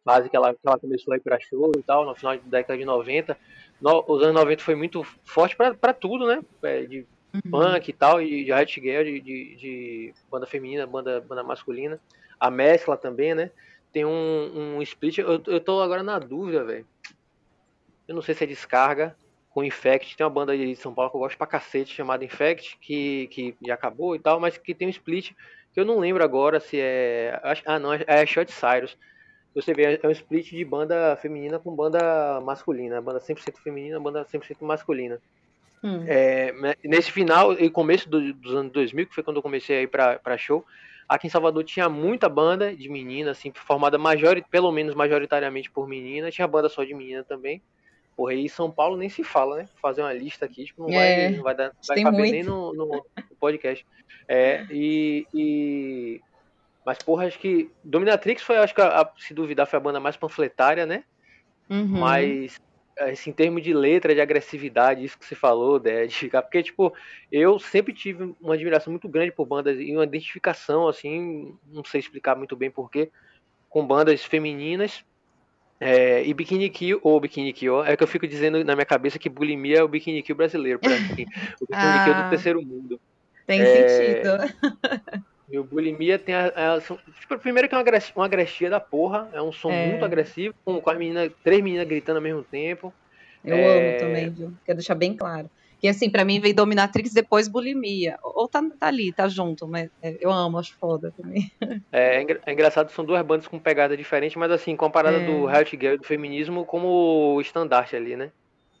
S2: fase que ela, que ela começou a ir pra show e tal, no final da década de 90 no, os anos 90 foi muito forte para tudo, né? É, de uhum. punk e tal, e de hard de, de, de, banda feminina, banda, banda masculina. A mescla também, né? Tem um, um split. Eu, eu tô agora na dúvida, velho. Eu não sei se é descarga com Infect. Tem uma banda de São Paulo que eu gosto pra cacete, chamada Infect, que, que já acabou e tal, mas que tem um split que eu não lembro agora se é. Ah, não, é Shot Cyrus você vê, é um split de banda feminina com banda masculina. Banda 100% feminina, banda 100% masculina. Hum. É, nesse final e começo do, dos anos 2000, que foi quando eu comecei a ir pra, pra show, aqui em Salvador tinha muita banda de menina, assim, formada major, pelo menos majoritariamente por menina. Tinha banda só de menina também. Porra, e São Paulo nem se fala, né? Fazer uma lista aqui, tipo, não, é, vai, não vai, dar, vai caber muito. nem no, no, podcast. É, e, e mas, porra, acho que. Dominatrix foi, acho que, a, se duvidar, foi a banda mais panfletária, né? Uhum. Mas, assim, em termos de letra, de agressividade, isso que você falou, né? De, porque, tipo, eu sempre tive uma admiração muito grande por bandas e uma identificação, assim, não sei explicar muito bem porquê, com bandas femininas. É, e Bikini Kill, ou Bikini Kill, é que eu fico dizendo na minha cabeça que bulimia é o Bikini Kill brasileiro, pra mim. O Bikini ah, Kill do terceiro mundo.
S3: Tem é, sentido.
S2: E o bulimia tem a. a tipo, primeiro que é uma, uma agressia da porra. É um som é. muito agressivo, com, com as meninas, três meninas gritando ao mesmo tempo.
S3: Eu é... amo também, viu? Quero deixar bem claro. E assim, pra mim veio Dominatrix depois bulimia. Ou tá, tá ali, tá junto, mas é, eu amo, acho foda também.
S2: É, é, é engraçado, são duas bandas com pegada diferente, mas assim, comparada é. do Health Girl do feminismo como estandarte ali, né?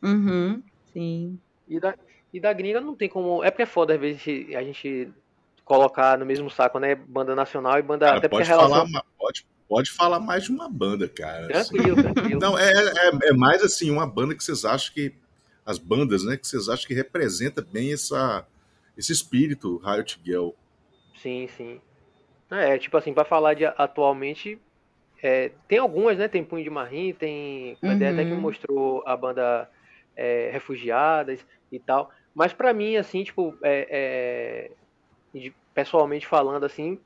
S3: Uhum, sim.
S2: E da, e da gringa não tem como. É porque é foda, às vezes a gente colocar no mesmo saco, né? Banda nacional e banda.
S1: Cara, até pode, relação... falar, pode, pode falar mais de uma banda, cara.
S2: Tranquilo, assim. tranquilo.
S1: Não, é, é, é, mais assim, uma banda que vocês acham que. As bandas, né? Que vocês acham que representa bem essa, esse espírito Riot Girl.
S2: Sim, sim. É, tipo assim, para falar de atualmente. É, tem algumas, né? Tem Punho de Marim, tem. Uhum. Até que mostrou a banda é, Refugiadas e tal. Mas para mim, assim, tipo, é, é pessoalmente falando assim,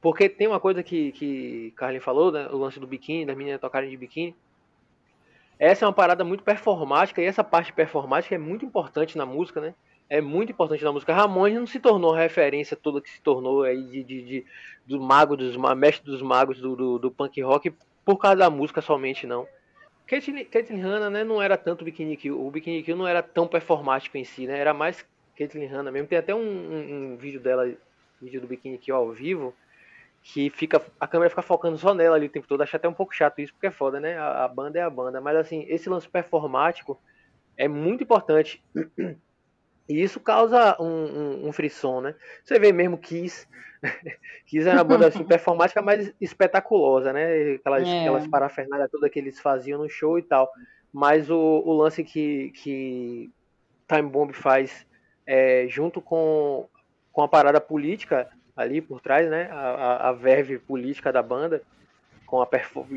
S2: porque tem uma coisa que, que Carlin falou, né, o lance do biquíni, das meninas tocarem de biquíni. Essa é uma parada muito performática e essa parte performática é muito importante na música, né? É muito importante na música. Ramones não se tornou a referência toda que se tornou aí de, de, de do mago dos mestre dos magos do, do, do, punk rock por causa da música somente não. Caitlyn Hanna, né, não era tanto Bikini Kill. O Bikini Kill não era tão performático em si, né? Era mais Caitlyn Hanna mesmo. Tem até um, um, um, vídeo dela, vídeo do biquíni aqui ao vivo, que fica a câmera fica focando só nela ali o tempo todo. Acho até um pouco chato isso, porque é foda, né? A, a banda é a banda. Mas assim, esse lance performático é muito importante. E isso causa um, um, um frisson, né? Você vê mesmo Kiss. Kiss era uma banda assim, performática, mas espetaculosa, né? Aquelas, é. aquelas parafernálias todas que eles faziam no show e tal. Mas o, o lance que, que Time Bomb faz é, junto com, com a parada política ali por trás, né? A, a, a verve política da banda, com a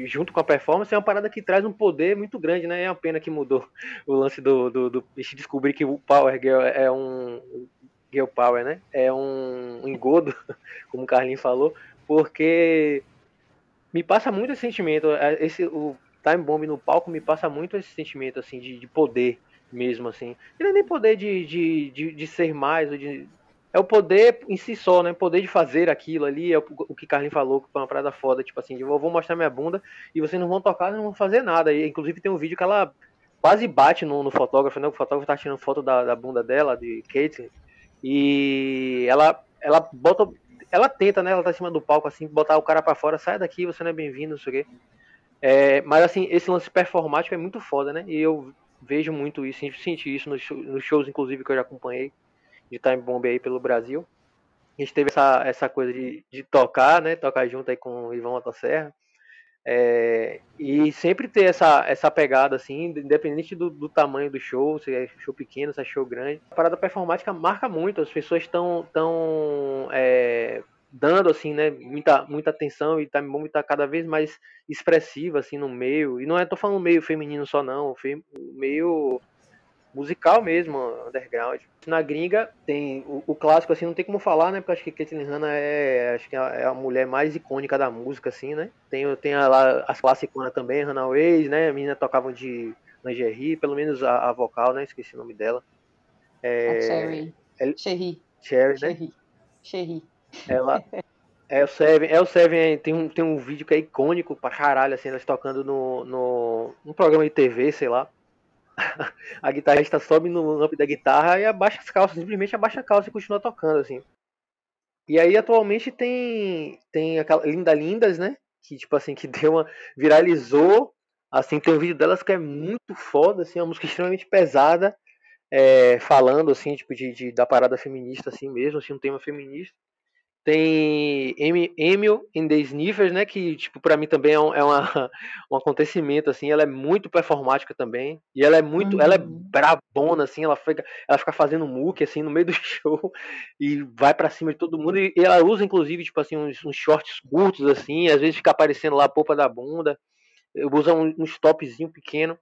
S2: junto com a performance, é uma parada que traz um poder muito grande, né? É uma pena que mudou o lance do, do, do descobrir que o Power Girl é um Girl Power, né? É um, engodo, como o Carlinhos falou, porque me passa muito esse sentimento, esse o Time Bomb no palco me passa muito esse sentimento assim de, de poder mesmo, assim. E não é nem poder de, de, de, de ser mais, ou de, é o poder em si só, né? Poder de fazer aquilo ali, é o, o que Carlinhos falou, que foi uma parada foda, tipo assim, eu vou mostrar minha bunda e vocês não vão tocar, não vão fazer nada. E, inclusive tem um vídeo que ela quase bate no, no fotógrafo, né? O fotógrafo tá tirando foto da, da bunda dela, de Kate, e ela, ela bota, ela tenta, né? Ela tá em cima do palco, assim, botar o cara para fora, sai daqui, você não é bem-vindo, não sei o quê. É, mas assim, esse lance performático é muito foda, né? E eu vejo muito isso, senti isso nos nos shows inclusive, que eu já acompanhei de Time Bomb aí pelo Brasil. A gente teve essa, essa coisa de, de tocar, né? Tocar junto aí com o Ivan Motosserra. É, e sempre ter essa, essa pegada, assim, independente do, do, tamanho do show, se é show pequeno, se é show grande. A parada performática marca muito, as pessoas estão tão, é, dando, assim, né, muita, muita atenção e tá, tá cada vez mais expressiva, assim, no meio. E não é, tô falando meio feminino só, não, meio musical mesmo, underground. Na gringa tem o, o, clássico assim, não tem como falar, né? Porque acho que Caitlyn Hanna é, acho que é a, é mulher mais icônica da música assim, né? Tem tem a, lá as clássicas também, Hannah Ways, né? A menina tocavam de lingerie, pelo menos a, a, vocal, né? Esqueci o nome dela.
S3: É, a Cherry. É, Cherry.
S2: Cherry, né? Cherry. Ela É o Seven, é o Seven, tem um, tem um vídeo que é icônico pra caralho, assim, elas tocando no, no, num programa de TV, sei lá a guitarrista sobe no amp da guitarra e abaixa as calças, simplesmente abaixa a calça e continua tocando, assim. E aí atualmente tem tem aquela Linda Lindas, né? Que tipo assim, que deu uma viralizou, assim, tem um vídeo delas que é muito foda, assim, uma música extremamente pesada, é, falando assim, tipo de, de, da parada feminista assim mesmo, assim, um tema feminista. Tem Emil in the Sniffers, né? Que, tipo, pra mim também é, um, é uma, um acontecimento, assim. Ela é muito performática também. E ela é muito... Uhum. Ela é uhum. brabona, assim. Ela fica, ela fica fazendo muque, assim, no meio do show. E vai para cima de todo mundo. E ela usa, inclusive, tipo assim, uns, uns shorts curtos, assim. Às vezes fica aparecendo lá a polpa da bunda. Usa um, uns topzinho pequeno.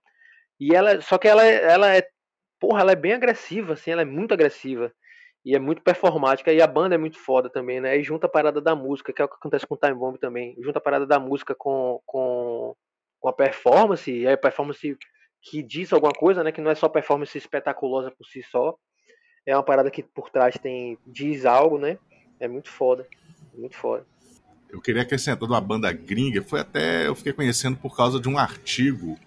S2: E ela... Só que ela, ela é... Porra, ela é bem agressiva, assim. Ela é muito agressiva. E é muito performática. E a banda é muito foda também, né? E junta a parada da música, que é o que acontece com o Time Bomb também. Junta a parada da música com, com, com a performance. E a performance que diz alguma coisa, né? Que não é só performance espetaculosa por si só. É uma parada que por trás tem diz algo, né? É muito foda. Muito foda.
S1: Eu queria acrescentar uma banda gringa. Foi até. Eu fiquei conhecendo por causa de um artigo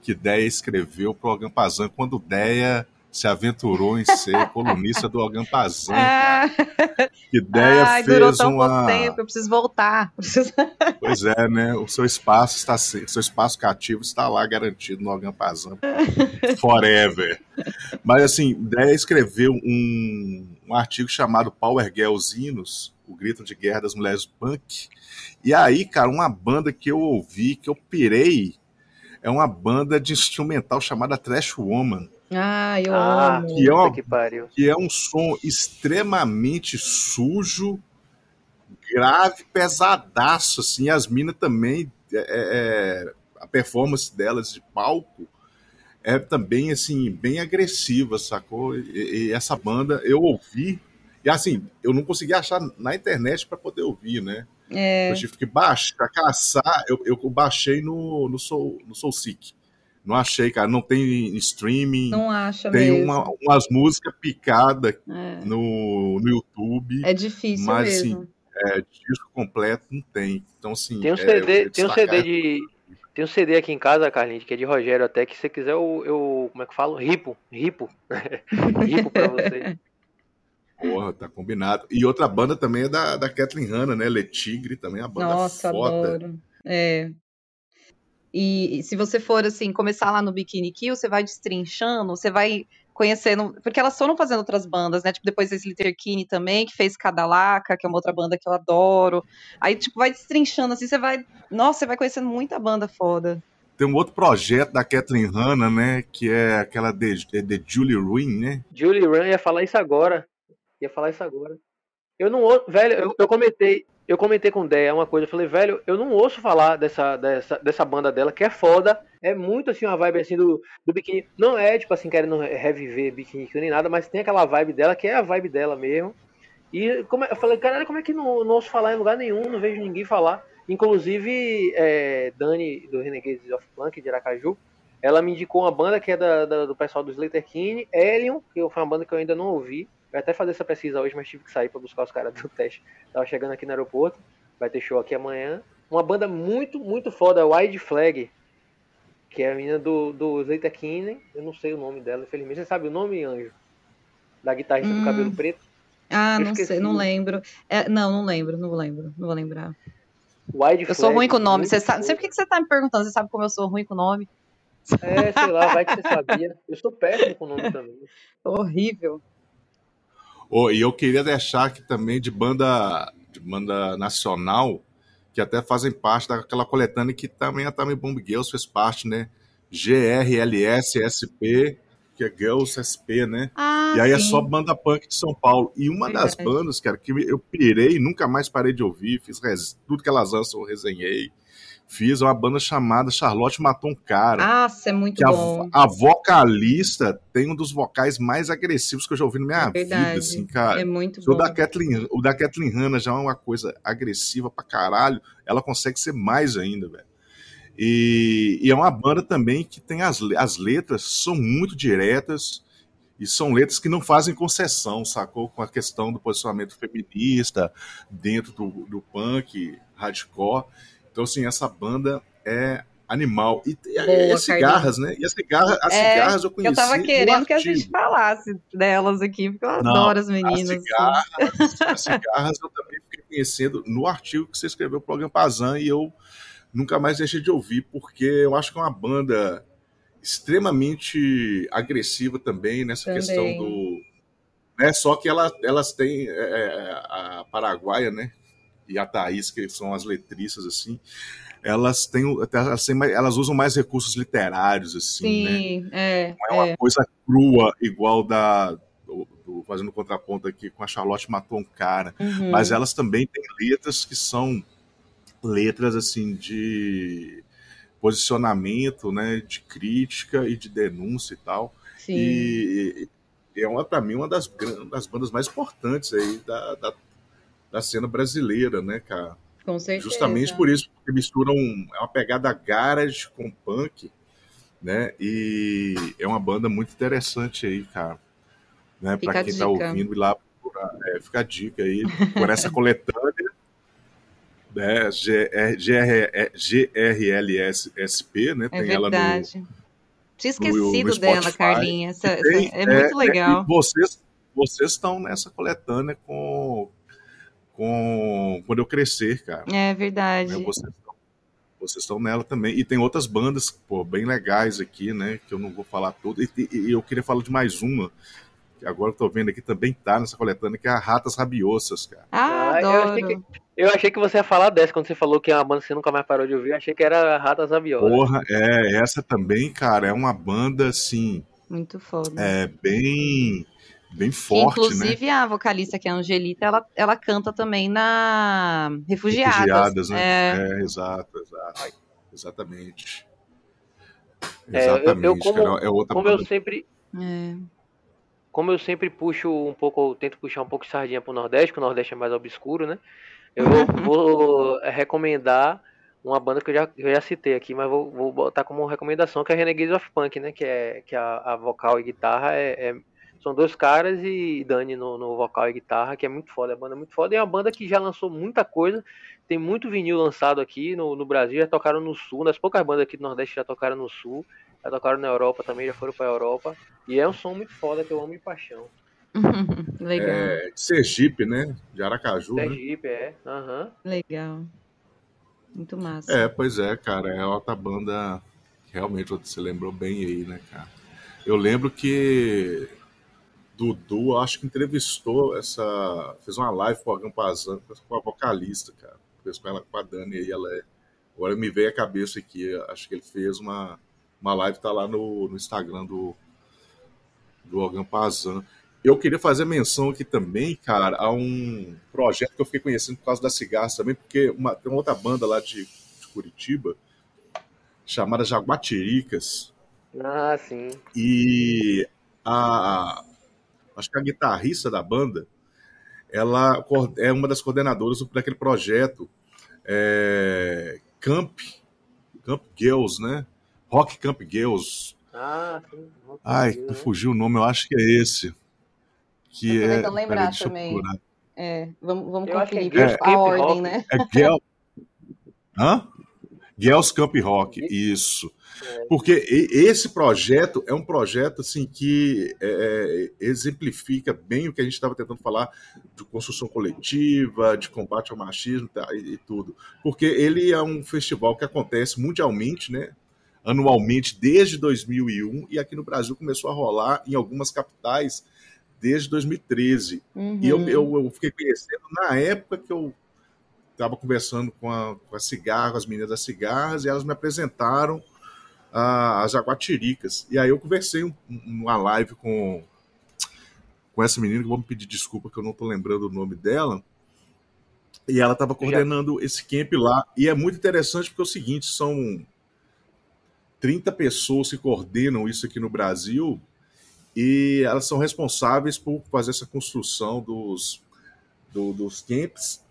S1: que Deia escreveu pro Agampazan quando Deia se aventurou em ser colunista do Algan Pazan. Ah, que ideia Ai, fez durou tão uma... pouco
S3: tempo, eu preciso voltar.
S1: Pois é, né? O seu espaço está o seu espaço cativo está lá garantido no Algan Pazan forever. Mas assim, ideia escreveu um, um artigo chamado Power Girls Hinos, o grito de guerra das mulheres punk. E aí, cara, uma banda que eu ouvi, que eu pirei, é uma banda de instrumental chamada Trash Woman
S3: ah, eu ah, amo.
S1: Que é, uma, que, que é um som extremamente sujo, grave, pesadaço, assim. As minas também, é, é, é, a performance delas de palco é também, assim, bem agressiva, sacou? E, e essa banda eu ouvi, e assim, eu não consegui achar na internet para poder ouvir, né? É. Eu tive que baixar, caçar, eu, eu baixei no, no, Soul, no Soul Seek. Não achei, cara. Não tem streaming.
S3: Não acha
S1: Tem
S3: mesmo.
S1: Uma, umas músicas picadas é. no, no YouTube.
S3: É difícil mas, assim, mesmo.
S1: Assim, é, disco completo não tem. Então, assim.
S2: Tem um CD, é, tem um CD de. Tem um CD aqui em casa, Carlinhos, que é de Rogério até, que se você quiser eu, eu como é que eu falo? Ripo, ripo. ripo pra você.
S1: Porra, tá combinado. E outra banda também é da, da Kathleen Hanna, né? Le Tigre, também é a banda Nossa, foda. Adoro.
S3: É, e, se você for assim, começar lá no Bikini Kill, você vai destrinchando, você vai conhecendo, porque elas foram fazendo outras bandas, né? Tipo, depois esse Kini também, que fez Cadalaca, que é uma outra banda que eu adoro. Aí, tipo, vai destrinchando assim, você vai. Nossa, você vai conhecendo muita banda foda.
S1: Tem um outro projeto da Kathleen Hanna, né? Que é aquela de, de Julie Ruin, né?
S2: Julie Ruin, ia falar isso agora. Ia falar isso agora. Eu não. Velho, eu, eu comentei eu comentei com o Deia uma coisa, eu falei, velho, eu não ouço falar dessa, dessa, dessa banda dela, que é foda, é muito assim uma vibe assim do, do biquíni. Não é, tipo assim, querendo reviver biquíni nem nada, mas tem aquela vibe dela, que é a vibe dela mesmo. E como, é, eu falei, caralho, como é que não, não ouço falar em lugar nenhum, não vejo ninguém falar. Inclusive, é, Dani, do Renegades of Punk, de Aracaju, ela me indicou uma banda que é da, da do pessoal do Slater King, Elion, que foi uma banda que eu ainda não ouvi. Eu até fazer essa pesquisa hoje, mas tive que sair para buscar os caras do teste. Tava chegando aqui no aeroporto, vai ter show aqui amanhã. Uma banda muito, muito foda, Wide Flag, que é a menina do, do Zeta Kinney. Eu não sei o nome dela, infelizmente. Você sabe o nome, Anjo? Da guitarrista hum. do cabelo preto?
S3: Ah, eu não sei, não lembro. É, não, não lembro, não lembro, não vou lembrar.
S2: Wide
S3: Eu sou
S2: Flag,
S3: ruim com o nome. Você sabe, não sei por que você tá me perguntando. Você sabe como eu sou ruim com o nome?
S2: É, sei lá, vai que você sabia. Eu sou péssimo com o nome também.
S3: Horrível.
S1: Oh, e eu queria deixar aqui também de banda, de banda nacional, que até fazem parte daquela coletânea que também a Tammy Bomb Girls fez parte, né? GRLSSP, que é Girls SP, né?
S3: Ah,
S1: E aí é
S3: sim.
S1: só banda punk de São Paulo. E uma das
S3: Verdade.
S1: bandas, cara, que eu pirei, nunca mais parei de ouvir, fiz res- tudo que elas lançam, eu resenhei. Fiz uma banda chamada Charlotte Matou um Cara.
S3: Nossa, é muito
S1: que a,
S3: bom.
S1: a vocalista tem um dos vocais mais agressivos que eu já ouvi na minha
S3: É verdade.
S1: vida, assim, cara.
S3: É muito
S1: O
S3: bom.
S1: da, Kathleen, o da Kathleen Hanna já é uma coisa agressiva pra caralho, ela consegue ser mais ainda, velho. E, e é uma banda também que tem as, as letras são muito diretas e são letras que não fazem concessão, sacou? Com a questão do posicionamento feminista dentro do, do punk, hardcore. Então, assim, essa banda é animal. E, e, as cigarras, né? E as cigarras, as
S3: É,
S1: cigarras eu
S3: Eu
S1: conheci
S3: tava
S1: no
S3: querendo que a gente falasse delas aqui, porque eu
S1: Não,
S3: adoro as
S1: As
S3: meninas. assim.
S1: cigarras, as cigarras eu também fiquei conhecendo no artigo que você escreveu pro programa Pazan e eu nunca mais deixei de ouvir, porque eu acho que é uma banda extremamente agressiva também nessa
S3: Também.
S1: questão do. Né, só que ela, elas têm é, é, a Paraguaia, né? E a Thaís, que são as letristas, assim, elas têm, elas, têm elas usam mais recursos literários, assim, né?
S3: Sim, é.
S1: Não é uma
S3: é.
S1: coisa crua, igual da. do- do- fazendo contraponto aqui com a Charlotte Matou um Cara.
S3: Uhum.
S1: Mas elas também têm letras que são letras assim de posicionamento, né, de crítica e de denúncia e tal.
S3: Sim.
S1: E, e é uma para mim uma das, das bandas mais importantes aí da, da, da cena brasileira, né, cara?
S3: Com certeza.
S1: Justamente por isso, porque misturam é uma pegada garage com punk, né? E é uma banda muito interessante aí, cara. Né? Para quem tá
S3: dica.
S1: ouvindo lá é, fica a dica aí por essa coletânea, né? GR, GR, GRLSP, né?
S3: É
S1: Tem ela no
S3: verdade. Tinha
S1: no- no
S3: esquecido dela. Carlinha. Essa, essa-
S1: Tem,
S3: é muito legal.
S1: vocês, vocês estão nessa coletânea com, com quando eu crescer, cara.
S3: É
S1: né?
S3: verdade.
S1: Vocês estão, vocês estão nela também. E tem outras bandas, pô, bem legais aqui, né? Que eu não vou falar tudo. E, e- eu queria falar de mais uma, que agora eu tô vendo aqui também tá nessa coletânea, que é a Ratas Rabiosas, cara.
S3: Ah,
S2: Ah, eu
S3: adoro.
S2: achei que- Eu achei que você ia falar dessa quando você falou que é uma banda que você nunca mais parou de ouvir. Eu achei que era Ratas Aviolas.
S1: Porra, é, essa também, cara, é uma banda, assim,
S3: Muito foda.
S1: é bem, bem forte, né?
S3: Inclusive, a vocalista, que é a Angelita, ela, ela canta também na Refugiadas.
S1: Refugiadas, né?
S3: É,
S1: É, exato, exato. Exatamente.
S2: É, eu- eu
S1: Exatamente,
S2: como-
S1: é outra
S2: Como eu
S1: banda.
S2: sempre,
S3: é.
S2: como eu sempre puxo um pouco, eu tento puxar um pouco de sardinha pro Nordeste, que o Nordeste é mais obscuro, né? Eu vou, vou recomendar uma banda que eu já, eu já citei aqui, mas vou, vou botar como recomendação, que é Renegades of Punk, né? Que, é, que a, a vocal e guitarra é, é- são dois caras e Dani no, no vocal e guitarra, que é muito foda, a banda é muito foda, e é uma banda que já lançou muita coisa, tem muito vinil lançado aqui no, no Brasil, já tocaram no Sul, das poucas bandas aqui do Nordeste já tocaram no Sul, já tocaram na Europa também, já foram pra Europa, e é um som muito foda que eu amo de paixão.
S3: legal,
S1: É, de Sergipe, né? De Aracaju, né?
S2: Sergipe, é. Aham.
S3: legal. Muito massa.
S1: É, pois é, cara. É outra banda. Realmente você lembrou bem aí, né, cara? Eu lembro que Dudu, acho que entrevistou essa. Fez uma live com a Gampazan, com a vocalista, cara. Fez com ela, com a Dani aí, ela é. Agora me veio a cabeça aqui. Acho que ele fez uma, uma live, tá lá no, no Instagram do, do Organ Pazan. Eu queria fazer menção aqui também, cara, a um projeto que eu fiquei conhecendo por causa das cigarras também, porque uma, tem uma outra banda lá de, de Curitiba chamada Jaguatiricas
S2: Ah, sim.
S1: e a acho que a guitarrista da banda ela é uma das coordenadoras daquele projeto é, Camp Camp Girls, né? Rock Camp Girls.
S2: Ah, sim.
S1: Ai,
S2: né?
S1: fugiu o nome, eu acho que é esse. Que
S3: Eu tô
S1: é,
S3: tentando lembrar
S1: peraí,
S3: também. É, vamos, vamos
S2: Eu é
S3: conferir
S2: Girls
S3: a
S2: Camp
S3: ordem,
S2: Rock.
S3: né?
S1: É Girl. Hã? Girls Camp Rock, isso. Porque esse projeto é um projeto assim que é, é, exemplifica bem o que a gente estava tentando falar de construção coletiva, de combate ao machismo tá, e, e, tudo. Porque ele é um festival que acontece mundialmente, né? Anualmente desde 2001 e aqui no Brasil começou a rolar em algumas capitais desde 2013. Uhum. E eu, uhum. eu, eu, fiquei conhecendo na época que eu estava conversando com a, com a cigarra, as meninas das cigarras, e elas me apresentaram as jaguatiricas. E aí eu conversei um, uma live com, com essa menina, que eu vou me pedir desculpa que eu não estou lembrando o nome dela. E ela estava coordenando Já. esse camp lá. E é muito interessante porque é o seguinte: são 30 pessoas que coordenam isso aqui no Brasil e elas são responsáveis por fazer essa construção dos, do, dos camps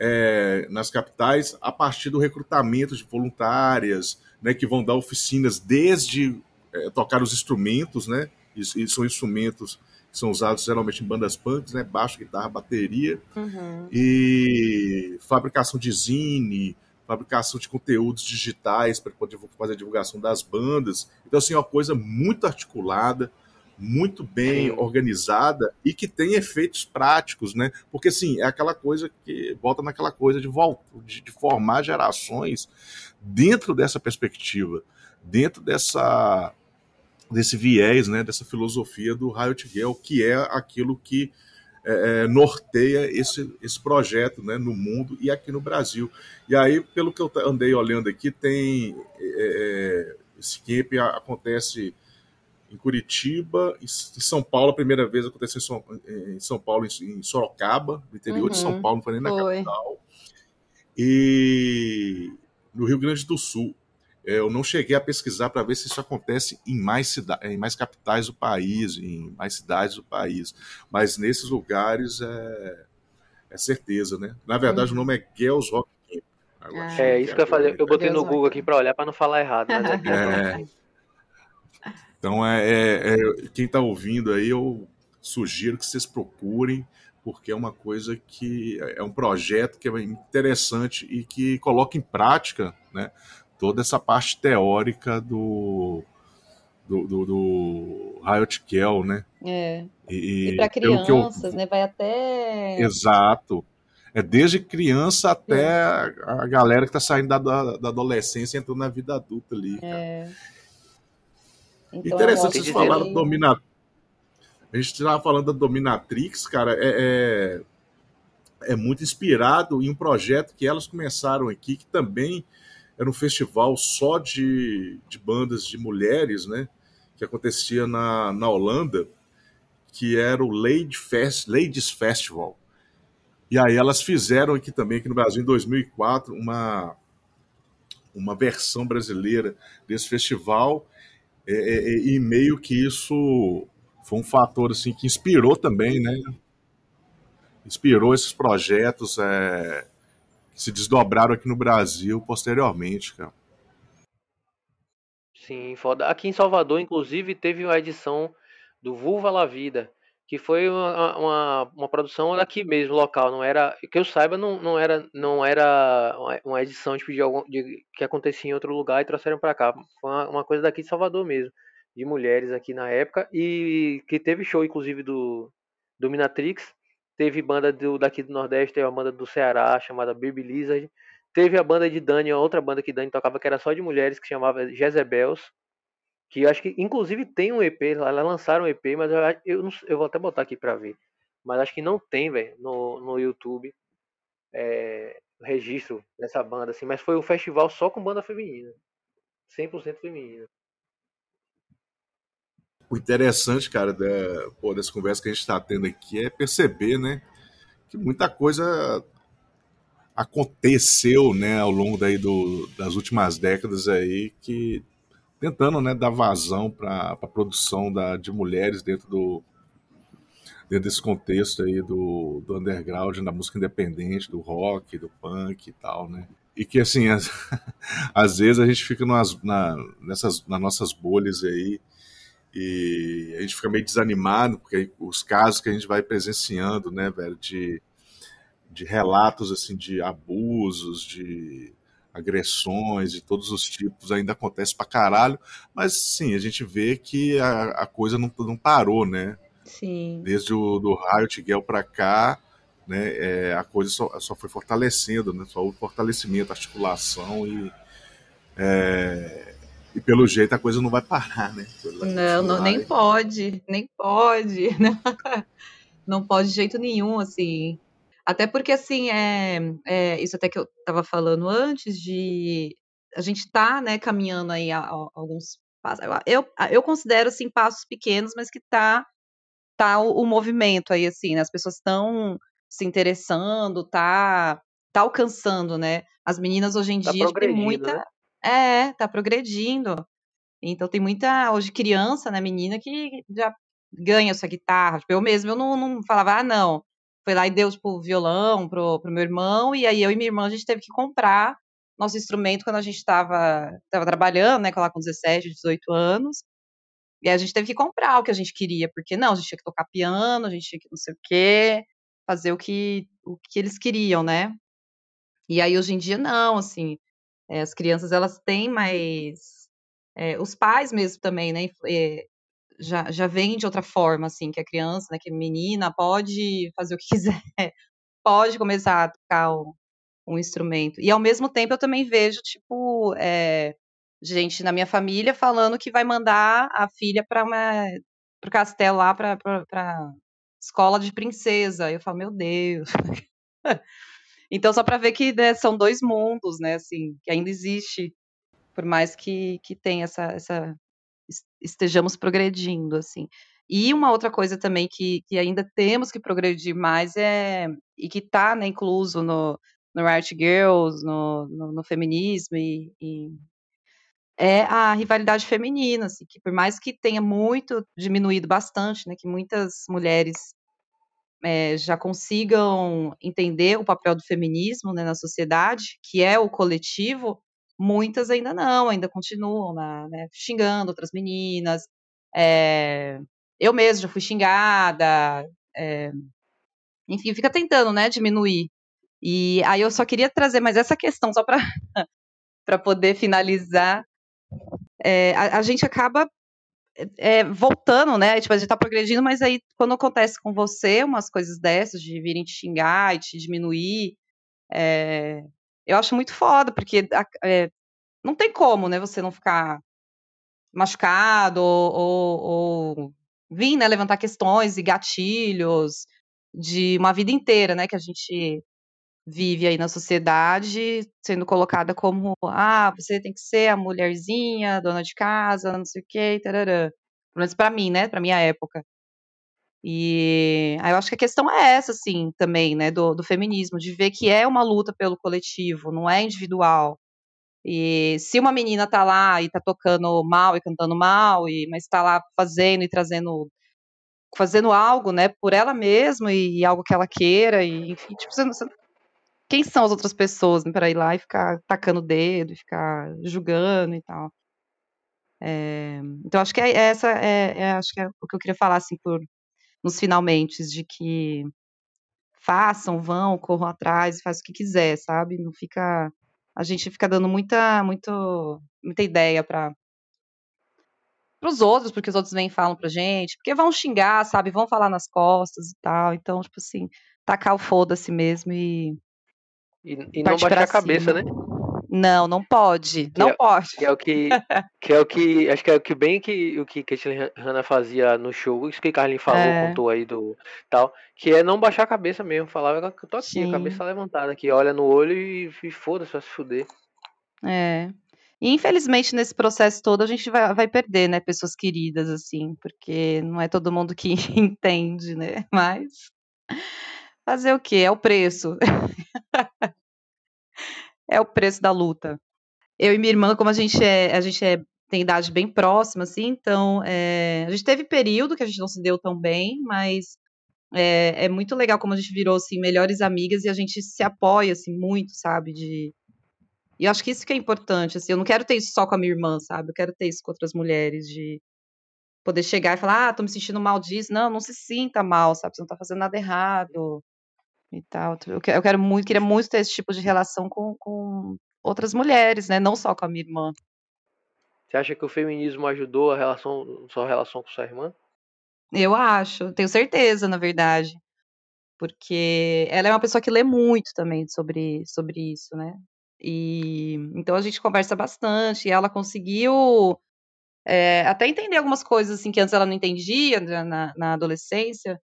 S1: é, nas capitais a partir do recrutamento de voluntárias, né, que vão dar oficinas desde é, tocar os instrumentos, né, e, e, são instrumentos que são usados geralmente em bandas punks, né, baixo, guitarra, bateria, uhum. e fabricação de zine, fabricação de conteúdos digitais para poder fazer a divulgação das bandas. Então, assim, é uma coisa muito articulada, muito bem organizada e que tem efeitos práticos, né? Porque, assim, é aquela coisa que volta naquela coisa de, volta, de, de formar gerações dentro dessa perspectiva, dentro dessa desse viés, né, dessa filosofia do Riot Girl, que é aquilo que é, é, norteia esse, esse projeto né, no mundo e aqui no Brasil. E aí, pelo que eu andei olhando aqui, tem é, é esse camp acontece em Curitiba, em São Paulo, a primeira vez aconteceu em São, em São Paulo, em Sorocaba, no interior uhum. de São uhum. Paulo, não foi nem na foi. capital. E no Rio Grande do Sul. É, eu não cheguei a pesquisar para ver se isso acontece em mais, cidades, em mais capitais do país, em mais cidades do país. Mas nesses lugares é, é certeza, né? Na verdade, uhum. o nome é Girls Rock Camp.
S2: Ah, é, isso que eu falei. Eu botei no Google aqui para olhar para não falar errado. Mas é,
S1: é. Então, é, é, é quem está ouvindo aí, eu sugiro que vocês procurem, porque é uma coisa que é um projeto que é interessante e que coloca em prática né, toda essa parte teórica do, do, do, do Riot Kell, né?
S3: É. E, e para crianças, eu... né? Vai até.
S1: Exato. É desde criança até é. a galera que está saindo da, da, adolescência entrando na vida adulta ali. Cara. É. Então, Interessante vocês falaram do Dominatrix. A gente estava falando da Dominatrix, cara, é, é, é, muito inspirado em um projeto que elas começaram aqui, que também era um festival só de, de bandas de mulheres, né? Que acontecia na, na Holanda, que era o Lady Fest, Ladies Festival. E aí elas fizeram aqui também, aqui no Brasil, em 2004, uma, uma versão brasileira desse festival é, é, é, e meio que isso foi um fator assim que inspirou também, né? Inspirou esses projetos é, que se desdobraram aqui no Brasil posteriormente, cara.
S2: Sim, foda. Aqui em Salvador, inclusive, teve uma edição do Vulva La Vida, que foi uma, uma, uma, produção daqui mesmo, local, não era, que eu saiba, não, não era, não era uma edição tipo, de algum, de, que acontecia em outro lugar e trouxeram para cá, foi uma, uma, coisa daqui de Salvador mesmo, de mulheres aqui na época, e que teve show, inclusive, do Dominatrix, teve banda do, daqui do Nordeste, teve a banda do Ceará, chamada Baby Lizard, teve a banda de Dani, outra banda que Dani tocava, que era só de mulheres, que chamava Jezebels, que acho que inclusive tem um EP, elas lançaram um EP, mas eu, eu, eu vou até botar aqui pra ver. Mas acho que não tem, velho, no, no YouTube é, registro dessa banda, assim, mas foi um festival só com banda feminina. 100% feminina.
S1: O interessante, cara, da, pô, dessa conversa que a gente está tendo aqui é perceber, né, que muita coisa aconteceu, né, ao longo daí do, das últimas décadas aí que tentando né, dar vazão para a produção da, de mulheres dentro do dentro desse contexto aí do, do underground, da música independente, do rock, do punk e tal, né? E que assim, às, às vezes a gente fica nas, na, nessas, nas nossas bolhas aí e a gente fica meio desanimado, porque os casos que a gente vai presenciando, né, velho, de, de relatos assim de abusos, de agressões de todos os tipos ainda acontece pra caralho, mas sim, a gente vê que a, a coisa não, não parou, né?
S3: Sim.
S1: Desde o do Riot Girl pra cá, né, é, a coisa só, só foi fortalecendo, né? Só o fortalecimento, articulação e é, e pelo jeito a coisa não vai parar, né?
S3: Não, não, nem pode, nem pode. Né? Não pode de jeito nenhum, assim. Até porque, assim, é, é, isso até que eu estava falando antes, de a gente tá, né, caminhando aí a, a, alguns passos. Eu, eu considero, assim, passos pequenos, mas que tá, tá o, o movimento aí, assim, né? As pessoas estão se interessando, tá, tá alcançando, né? As meninas hoje em
S2: Tá
S3: dia tem muita.
S2: né?
S3: É, tá progredindo. Então tem muita, hoje, criança, né, menina, que já ganha sua guitarra. Tipo, eu mesmo, eu não, não falava, ah, não foi lá e deu, tipo, violão pro, pro meu irmão, e aí eu e minha irmã, a gente teve que comprar nosso instrumento quando a gente estava tava trabalhando, né, lá com 17, 18 anos, e a gente teve que comprar o que a gente queria, porque não, a gente tinha que tocar piano, a gente tinha que não sei o quê, fazer o que, o que eles queriam, né? E aí hoje em dia não, assim, é, as crianças elas têm mais é, os pais mesmo também, né? É, já, já vem de outra forma, assim, que a criança, né, que a menina pode fazer o que quiser, pode começar a tocar um, um instrumento. E ao mesmo tempo eu também vejo, tipo, é, gente na minha família falando que vai mandar a filha para uma castelo lá para escola de princesa. Eu falo, meu Deus. então só para ver que né, são dois mundos, né, assim, que ainda existe, por mais que que tenha essa essa estejamos progredindo, assim. E uma outra coisa também que, que ainda temos que progredir mais é, e que está né, incluso no, no Riot Girls, no, no, no feminismo, e, e, é a rivalidade feminina, assim, que por mais que tenha muito diminuído bastante, né, que muitas mulheres é, já consigam entender o papel do feminismo né, na sociedade, que é o coletivo, muitas ainda não, ainda continuam na, né, xingando outras meninas. É, eu mesma já fui xingada. É, enfim, fica tentando, né, diminuir. E aí eu só queria trazer mais essa questão, só para poder finalizar. É, a, a, gente acaba é, voltando, né? Tipo, a gente tá progredindo, mas aí quando acontece com você umas coisas dessas, de virem te xingar e te diminuir, é, eu acho muito foda, porque é, não tem como, né, você não ficar machucado ou, ou, ou vir, né, levantar questões e gatilhos de uma vida inteira, né, que a gente vive aí na sociedade, sendo colocada como, ah, você tem que ser a mulherzinha, dona de casa, não sei o quê, tarará. Pelo menos pra mim, né, pra minha época. E aí eu acho que a questão é essa, assim, também, né, do, do feminismo, de ver que é uma luta pelo coletivo, não é individual. E se uma menina tá lá e tá tocando mal e cantando mal, e, mas tá lá fazendo e trazendo fazendo algo, né, por ela mesma e, e algo que ela queira, e enfim, tipo, você, você, quem são as outras pessoas né, para ir lá e ficar tacando o dedo, e ficar julgando e tal. É, então acho que é, essa é, é, acho que é o que eu queria falar assim por nos finalmente, de que façam, vão, corram atrás, faz o que quiser, sabe? Não fica. A gente fica dando muita, muito, muita ideia para os outros, porque os outros vêm e falam pra gente, porque vão xingar, sabe? Vão falar nas costas e tal. Então, tipo assim, tacar o foda-se mesmo e.
S2: E, e não baixar a cabeça, né?
S3: Não, não pode. Que não
S2: é,
S3: pode.
S2: Que é o que. que é o que. Acho que é o que bem que o que Caitlyn Hanna fazia no show, isso que Carlin falou, é. contou aí do tal. Que é não baixar a cabeça mesmo. Falava que eu tô aqui, Sim. a cabeça levantada aqui, olha no olho e, e foda-se, vai se fuder.
S3: É. E infelizmente nesse processo todo a gente vai, vai perder, né, pessoas queridas, assim, porque não é todo mundo que entende, né? Mas fazer o quê? É o preço. é o preço da luta. Eu e minha irmã, como a gente é, a gente é, tem idade bem próxima, assim, então é, a gente teve período que a gente não se deu tão bem, mas é, é, muito legal como a gente virou assim melhores amigas e a gente se apoia assim muito, sabe? De e eu acho que isso que é importante, assim, eu não quero ter isso só com a minha irmã, sabe? Eu quero ter isso com outras mulheres de poder chegar e falar, ah, tô me sentindo mal disso. Não, não se sinta mal, sabe? Você não tá fazendo nada errado e tal. Eu quero muito, queria muito ter esse tipo de relação com, com outras mulheres, né? Não só com a minha irmã.
S2: Você acha que o feminismo ajudou a relação, sua relação com sua irmã?
S3: Eu acho, tenho certeza, na verdade. Porque ela é uma pessoa que lê muito também sobre, sobre isso, né? E então a gente conversa bastante, e ela conseguiu é, até entender algumas coisas assim que antes ela não entendia na, na adolescência.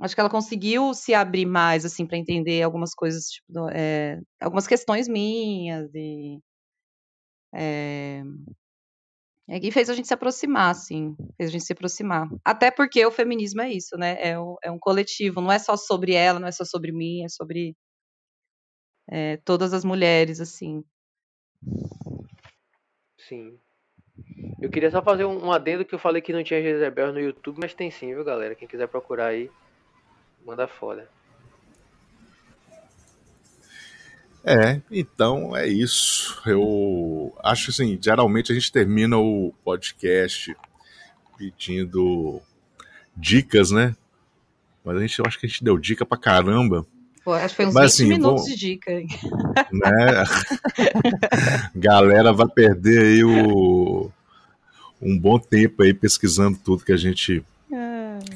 S3: Acho que ela conseguiu se abrir mais assim para entender algumas coisas, tipo, é, algumas questões minhas e é, fez a gente se aproximar, assim, fez a gente se aproximar. Até porque o feminismo é isso, né? É um, é um coletivo, não é só sobre ela, não é só sobre mim, é sobre é, todas as mulheres, assim.
S2: Sim. Eu queria só fazer um adendo que eu falei que não tinha Jezebel no YouTube, mas tem sim, viu, galera? Quem quiser procurar aí, manda foda.
S1: É, então é isso. Eu acho assim, geralmente a gente termina o podcast pedindo dicas, né? Mas a gente, eu acho que a gente deu dica pra caramba.
S3: Pô, acho que foi uns Mas, 20 assim, minutos vou, de dica.
S1: Né? Galera vai perder aí o, um bom tempo aí pesquisando tudo que a gente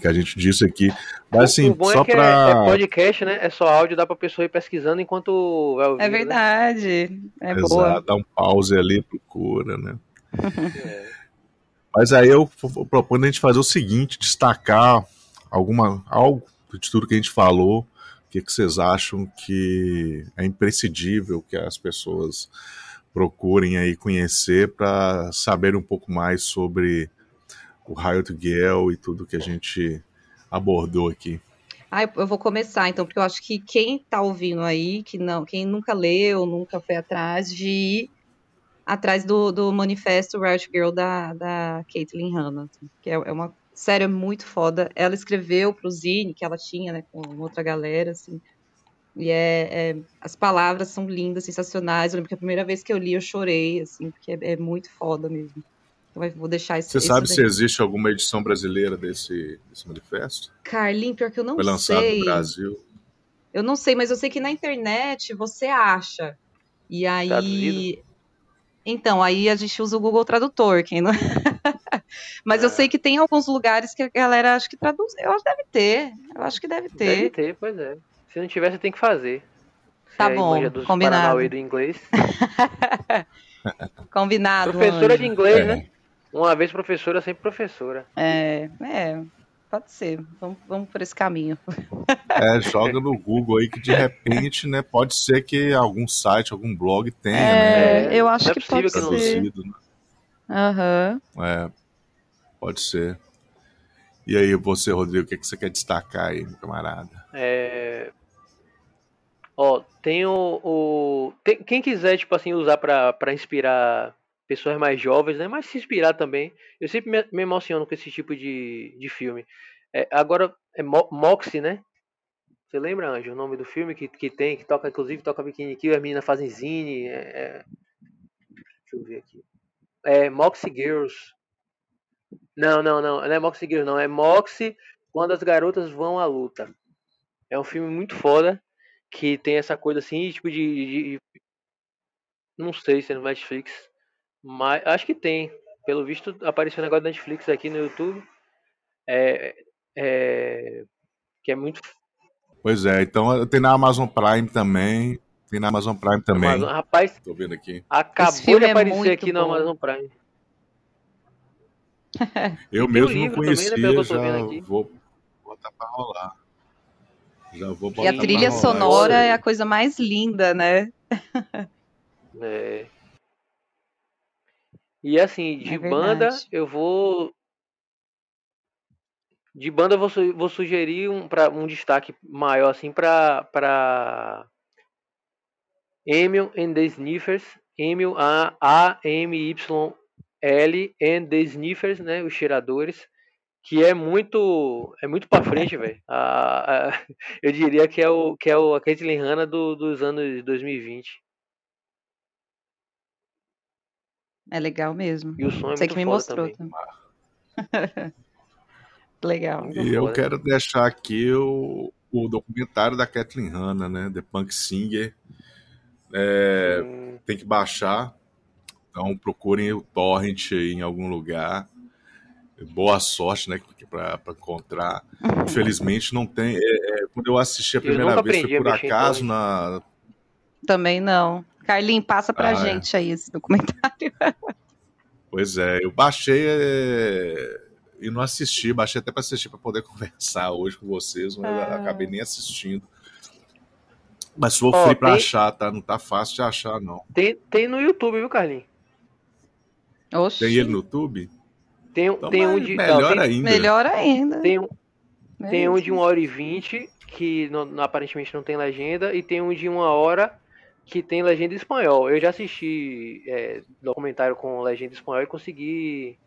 S1: que a gente disse aqui. Mas assim, o bom só é que pra...
S2: é, é, podcast, né? É só áudio, dá pra pessoa ir pesquisando enquanto vai ouvir,
S3: É né? verdade. Né? É Exato, boa.
S1: dá um pause ali, procura, né? é. Mas aí eu proponho a gente fazer o seguinte, destacar alguma, algo de tudo que a gente falou, o que, que vocês acham que é imprescindível que as pessoas procurem aí conhecer para saber um pouco mais sobre o Riot Girl e tudo que a gente abordou aqui.
S3: Ah, eu vou começar então, porque eu acho que quem está ouvindo aí, que não, quem nunca leu, nunca foi atrás de ir atrás do, do manifesto Riot Girl da, da Caitlyn Hanna, assim, que é, é uma série muito foda. Ela escreveu pro Zine, que ela tinha, né, com outra galera, assim, e é, é, as palavras são lindas, sensacionais. Eu lembro que a primeira vez que eu li eu chorei, assim, porque é, é muito foda mesmo. Vou deixar esse.
S1: Você esse sabe daí. se existe alguma edição brasileira desse, desse manifesto?
S3: Carlinhos, pior que eu não
S1: sei.
S3: Foi
S1: lançado sei. no Brasil.
S3: Eu não sei, mas eu sei que na internet você acha. E aí. Traduzido? Então, aí a gente usa o Google Tradutor, quem não. mas é. eu sei que tem alguns lugares que a galera acho que traduz. Eu acho que deve ter. Eu acho que deve ter.
S2: Deve ter, pois é. Se não tiver, você tem que fazer.
S3: Tá você bom, combinado.
S2: do inglês.
S3: combinado.
S2: Professora anjo. de inglês, é. né? Uma vez professora, sempre professora.
S3: É, é, pode ser. Vamos, vamos por esse caminho.
S1: É, joga no Google aí que de repente, né, pode ser que algum site, algum blog tenha,
S3: é, né? Eu acho é que pode ser. Né?
S1: Aham. Uhum. É, pode ser. E aí, você, Rodrigo, o que, é que você quer destacar aí, meu camarada?
S2: É... Ó, tem o... o... Tem... Quem quiser, tipo assim, usar para inspirar pessoas mais jovens, né? Mas se inspirar também. Eu sempre me, emociono com esse tipo de, de filme. É, agora, é Mo Moxie, né? Você lembra, Anjo, o nome do filme que, que tem, que toca, inclusive, toca Bikini Kill, as meninas fazem zine. É, é... Deixa eu ver aqui. É Moxie Girls. Não, não, não. Não é Moxie Girls, não. É Moxie quando as garotas vão à luta. É um filme muito foda. Que tem essa coisa assim, tipo de. de, de... Não sei se é no Netflix. Mas acho que tem. Pelo visto, apareceu um negócio da Netflix aqui no YouTube. É, é, que é muito.
S1: Pois é, então tem na Amazon Prime também. Tem na Amazon Prime também. Amazon,
S2: rapaz,
S1: tô vendo aqui.
S2: Acabou de é aparecer é aqui bom. no Amazon Prime.
S1: Eu mesmo não conhecia, também, né, já vou botar pra rolar. Já vou botar
S3: e a trilha sonora é a coisa mais linda, né?
S2: é. E assim, de é banda eu vou. De banda eu vou, vou sugerir um, pra, um destaque maior assim para para Emil and the Sniffers, Emil A A M Y L and the Sniffers, né, os cheiradores, que é muito é muito para frente, velho. Eu diria que é o que é o a Caitlyn Hanna do, dos anos 2020.
S3: É legal mesmo.
S2: E o som é
S3: Você que me mostrou
S2: também.
S3: também. legal.
S1: E eu quero deixar aqui o, o documentário da Kathleen Hanna, né? The Punk Singer. é, hum. tem que baixar. Então procurem o torrent aí em algum lugar. Boa sorte, né, para encontrar. Infelizmente não tem. É, é, quando eu assisti a primeira vez foi por acaso na.
S3: Também não. Carlinhos, passa pra ah, gente é. aí esse documentário.
S1: Pois é, eu baixei é, e não assisti, baixei até para assistir para poder conversar hoje com vocês, mas ah. acabei nem assistindo. Mas sofri oh, pra achar, tá? Não tá fácil de achar, não.
S2: Tem, tem no YouTube, viu, Carlinhos?
S1: Oxi. Tem ele no YouTube?
S2: Tem, então, tem um de.
S1: Melhor
S2: não, tem,
S1: ainda.
S3: Melhor ainda.
S2: Tem um, tem um de 1 hora e 20, que não, aparentemente não tem legenda, e tem um de 1 hora que tem legenda em espanhol. Eu já assisti é, documentário com legenda em espanhol e consegui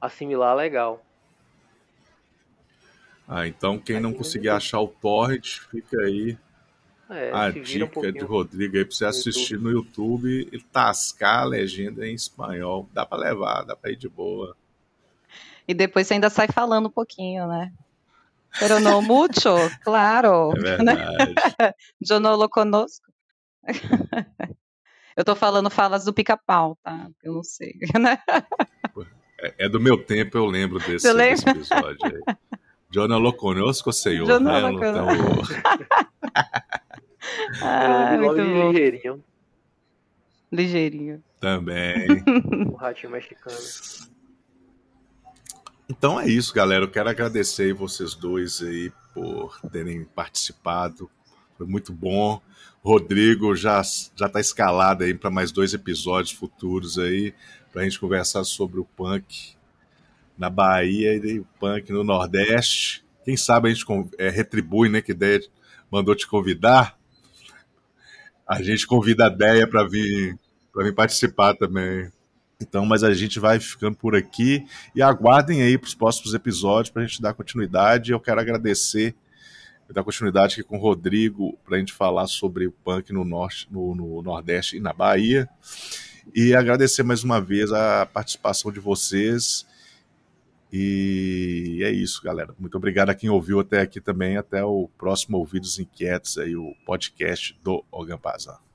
S2: assimilar legal.
S1: Ah, então quem não conseguir achar o torrent, fica aí é, a dica um de Rodrigo aí pra você assistir no YouTube e tascar a legenda em espanhol. Dá para levar, dá para ir de boa.
S3: E depois você ainda sai falando um pouquinho, né? Pero no mucho, claro.
S1: É verdade.
S3: Yo no lo conozco. Eu tô falando falas do pica-pau, tá? Eu não sei, né?
S1: É, é do meu tempo, eu lembro desse, desse episódio aí. No lo senhor.
S3: No né? lo conozco. ah, muito bom.
S2: Ligeirinho.
S3: Ligeirinho.
S1: Também.
S2: o ratinho mexicano.
S1: Então é isso, galera. Eu quero agradecer vocês dois aí por terem participado. Foi muito bom. Rodrigo já já está escalado aí para mais dois episódios futuros aí para a gente conversar sobre o punk na Bahia e o punk no Nordeste. Quem sabe a gente é, retribui, né? Que ideia mandou te convidar. A gente convida a Deia para vir, para vir participar também. Então, mas a gente vai ficando por aqui e aguardem aí para os próximos episódios para a gente dar continuidade. Eu quero agradecer, dar continuidade aqui com o Rodrigo para a gente falar sobre o punk no norte, no, no Nordeste e na Bahia. E agradecer mais uma vez a participação de vocês. E é isso, galera. Muito obrigado a quem ouviu até aqui também. Até o próximo Ouvidos Inquietos, aí, o podcast do Ogampazan.